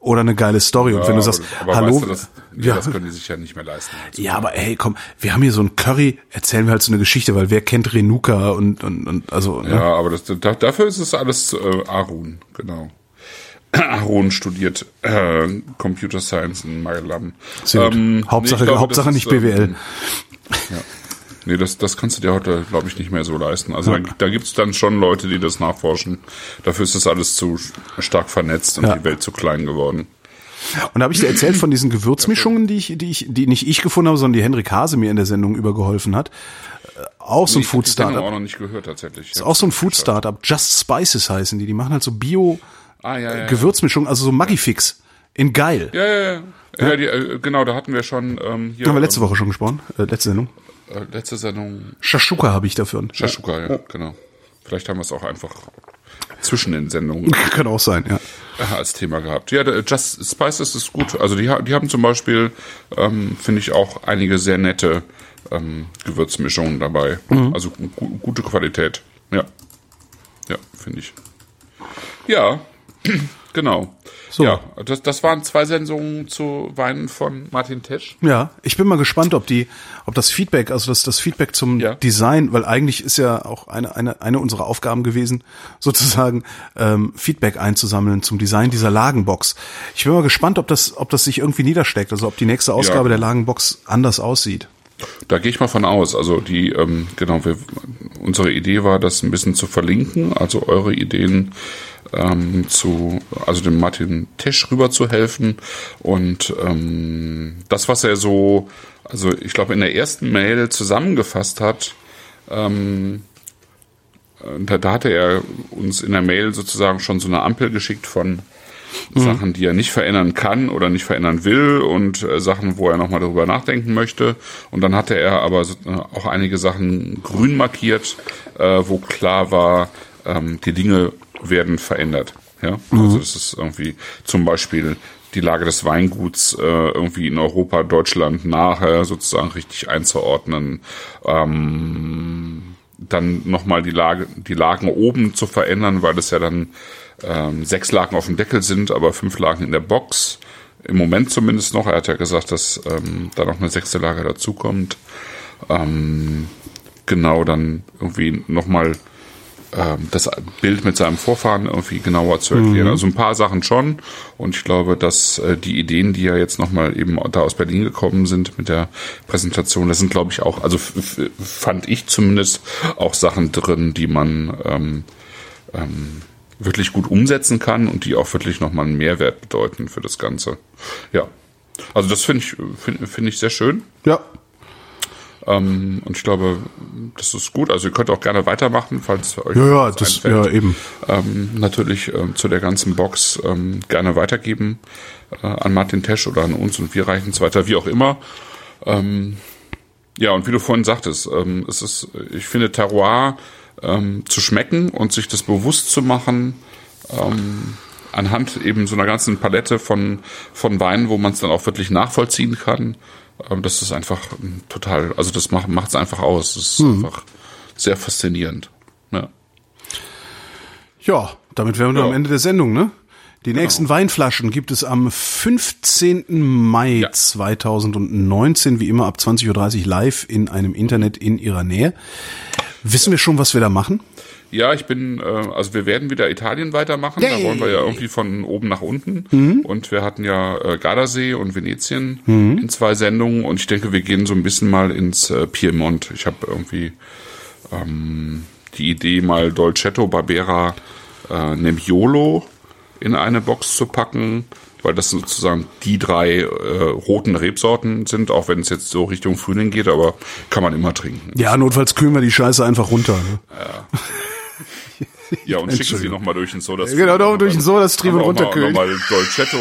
oder eine geile Story. Ja, und wenn du sagst, hallo, weißt du, das, ja. das können die sich ja nicht mehr leisten. Also ja, aber ey, komm, wir haben hier so ein Curry, erzählen wir halt so eine Geschichte, weil wer kennt Renuka und, und, und also. Ne? Ja, aber das, da, dafür ist es alles äh, Arun, genau. Aaron studiert äh, Computer Science in Mailand. Ähm, Hauptsache, nee, glaube, Hauptsache nicht BWL. Ähm, ja. Nee, das, das kannst du dir heute, glaube ich, nicht mehr so leisten. Also ja. da, da gibt es dann schon Leute, die das nachforschen. Dafür ist das alles zu stark vernetzt und ja. die Welt zu klein geworden. Und da habe ich dir erzählt von diesen Gewürzmischungen, die ich, die ich, die nicht ich gefunden habe, sondern die Henrik Hase mir in der Sendung übergeholfen hat. Äh, auch so ein nee, Food Startup. auch noch nicht gehört tatsächlich. Ist auch so ein Food Startup. Just Spices heißen die. Die machen halt so Bio ah, ja, ja, Gewürzmischungen, also so Maggi Fix in geil. Ja, ja, ja. Ja, die, äh, genau, da hatten wir schon ähm, hier. Haben wir letzte Woche schon gesprochen? Äh, letzte Sendung? Äh, letzte Sendung. Shashuka habe ich dafür. Shashuka, ja, genau. Vielleicht haben wir es auch einfach zwischen den Sendungen Kann auch sein, ja. äh, als Thema gehabt. Ja, Just Spices ist gut. Also die, die haben zum Beispiel, ähm, finde ich auch einige sehr nette ähm, Gewürzmischungen dabei. Also gu gute Qualität. Ja. Ja, finde ich. Ja, genau. So. Ja, das, das waren zwei Sendungen zu Weinen von Martin Tesch. Ja, ich bin mal gespannt, ob die, ob das Feedback, also das, das Feedback zum Ja. Design, weil eigentlich ist ja auch eine, eine, eine unserer Aufgaben gewesen, sozusagen ähm, Feedback einzusammeln zum Design dieser Lagenbox. Ich bin mal gespannt, ob das, ob das sich irgendwie niedersteckt, also ob die nächste Ausgabe der Lagenbox anders aussieht. Da gehe ich mal von aus. Also die, ähm, genau, wir, unsere Idee war, das ein bisschen zu verlinken, also eure Ideen ähm, zu, also dem Martin Tesch rüber zu helfen. Und ähm, das, was er so, also ich glaube in der ersten Mail zusammengefasst hat, ähm, äh, da, da hatte er uns in der Mail sozusagen schon so eine Ampel geschickt von Sachen, die er nicht verändern kann oder nicht verändern will und äh, Sachen, wo er nochmal darüber nachdenken möchte. Und dann hatte er aber so, äh, auch einige Sachen grün markiert, äh, wo klar war, ähm, die Dinge werden verändert. Ja, also das ist irgendwie zum Beispiel die Lage des Weinguts äh, irgendwie in Europa, Deutschland nachher sozusagen richtig einzuordnen. Ähm, dann nochmal die Lage, die Lagen oben zu verändern, weil es ja dann ähm, sechs Lagen auf dem Deckel sind, aber fünf Lagen in der Box. Im Moment zumindest noch. Er hat ja gesagt, dass ähm, da noch eine sechste Lage dazukommt. Ähm, genau, dann irgendwie nochmal ähm, das Bild mit seinem Vorfahren irgendwie genauer zu erklären. Also ein paar Sachen schon. Und ich glaube, dass äh, die Ideen, die ja jetzt nochmal eben da aus Berlin gekommen sind mit der Präsentation, das sind, glaube ich, auch, also fand ich zumindest auch Sachen drin, die man ähm, ähm, wirklich gut umsetzen kann und die auch wirklich nochmal einen Mehrwert bedeuten für das Ganze. Ja. Also das finde ich, finde find ich sehr schön. Ja. Ähm, und ich glaube, das ist gut. Also ihr könnt auch gerne weitermachen, falls euch Ja, ja, das, einfällt. ja, eben. ähm, natürlich ähm, zu der ganzen Box ähm, gerne weitergeben äh, an Martin Tesch oder an uns und wir reichen es weiter, wie auch immer. Ähm, ja, und wie du vorhin sagtest, ähm, es ist, ich finde, Terroir zu schmecken und sich das bewusst zu machen, anhand eben so einer ganzen Palette von, von Weinen, wo man es dann auch wirklich nachvollziehen kann. Ähm, das ist einfach ähm, total, also das macht es einfach aus. Das ist einfach sehr faszinierend. Ja. Ja, damit wären wir Ja. am Ende der Sendung, ne? Die nächsten Weinflaschen gibt es am 15. Mai Ja. 2019, wie immer ab 20.30 Uhr live in einem Internet in Ihrer Nähe. Wissen wir schon, was wir da machen? Ja, ich bin, äh, also wir werden wieder Italien weitermachen. Yay. Da wollen wir ja irgendwie von oben nach unten. Und wir hatten ja äh, Gardasee und Venetien in zwei Sendungen. Und ich denke, wir gehen so ein bisschen mal ins äh, Piemont. Ich habe irgendwie ähm, die Idee, mal Dolcetto Barbera äh, Nebbiolo in eine Box zu packen, weil das sozusagen die drei äh, roten Rebsorten sind, auch wenn es jetzt so Richtung Frühling geht, aber kann man immer trinken. Ja, notfalls kühlen wir die Scheiße einfach runter. Ne? Ja, und schicken sie nochmal durch den Soda Genau, doch, durch den Soda-Stream Haben wir und runterkühlen. Nochmal Dolcetto,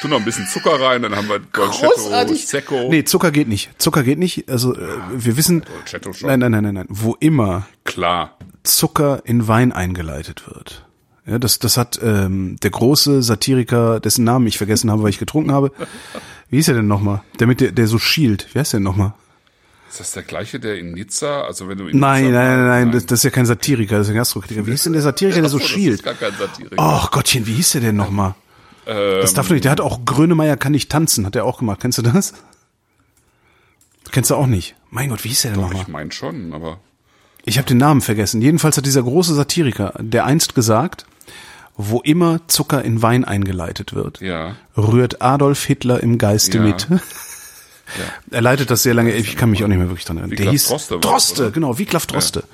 tun noch ein bisschen Zucker rein, dann haben wir Dolcetto Secco. Nee, Zucker geht nicht. Zucker geht nicht. Also äh, wir wissen. Dolcetto schon. Nein, nein, nein, nein, nein. Wo immer Klar. Zucker in Wein eingeleitet wird. Ja, das, das hat ähm, der große Satiriker, dessen Namen ich vergessen habe, weil ich getrunken habe. Wie hieß er denn nochmal? Der mit der, der so schielt. Wie heißt der denn nochmal? Ist das der gleiche, der in Nizza, also wenn du in Nein, Nizza nein, nein, nein, das, das das ist ja kein Satiriker, das ist ein Gastrokritiker. Wie hieß denn der Satiriker, der so das schielt? ist gar kein Satiriker. Ach Gottchen, wie hieß der denn nochmal? Ähm, Das darf doch nicht. Der hat auch Grönemeyer kann nicht tanzen, hat er auch gemacht. Kennst du das? Kennst du auch nicht? Mein Gott, wie hieß der denn nochmal? ich meine schon, aber Ich habe den Namen vergessen. Jedenfalls hat dieser große Satiriker, der einst gesagt, wo immer Zucker in Wein eingeleitet wird, ja. rührt Adolf Hitler im Geiste Ja. mit. Er leitet das sehr lange, ich kann mich auch nicht mehr wirklich dran erinnern. Der hieß Droste Droste, genau, Wiglaf Droste.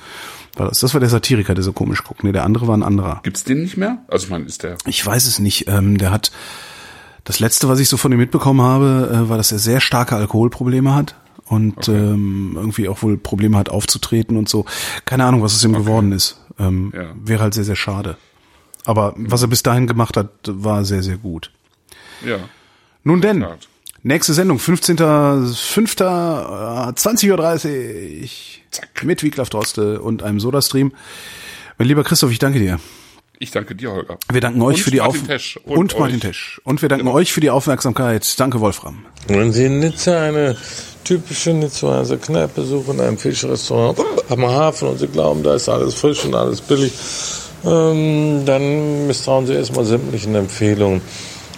War das. das war der Satiriker, der so komisch guckt. Nee, der andere war ein anderer. Gibt's den nicht mehr? Also ich meine, ist der Ich weiß es nicht. Ähm, der hat das letzte, was ich so von ihm mitbekommen habe, äh, war, dass er sehr starke Alkoholprobleme hat und ähm, irgendwie auch wohl Probleme hat aufzutreten und so. Keine Ahnung, was es ihm geworden ist. Ähm, Ja. Wäre halt sehr, sehr schade. Aber was er bis dahin gemacht hat, war sehr, sehr gut. ja. Nun denn, nächste Sendung, 15.05.20.30 Uhr mit Wiglaf Droste und einem Soda-Stream. Mein lieber Christoph, ich danke dir. Ich danke dir, Holger. Wir danken euch Und für die Martin Auf Tesch. und, Und Martin euch. Tesch. Und wir danken euch für die Aufmerksamkeit. Danke, Wolfram. Wenn Sie in Nizza eine typische Nizzaer Kneipe suchen, ein Fischrestaurant am Hafen und Sie glauben, da ist alles frisch und alles billig, ähm, dann misstrauen Sie erstmal sämtlichen Empfehlungen.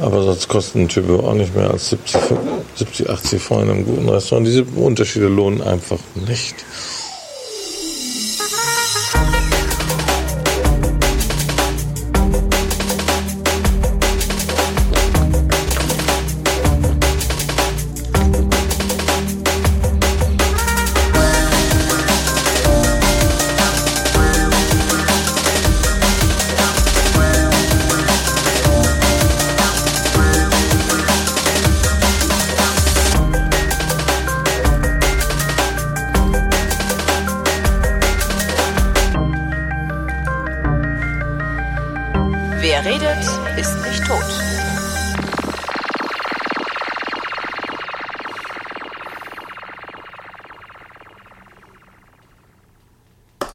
Aber sonst kosten ein Typ auch nicht mehr als 70, 70 80 Franc in einem guten Restaurant. Diese Unterschiede lohnen einfach nicht.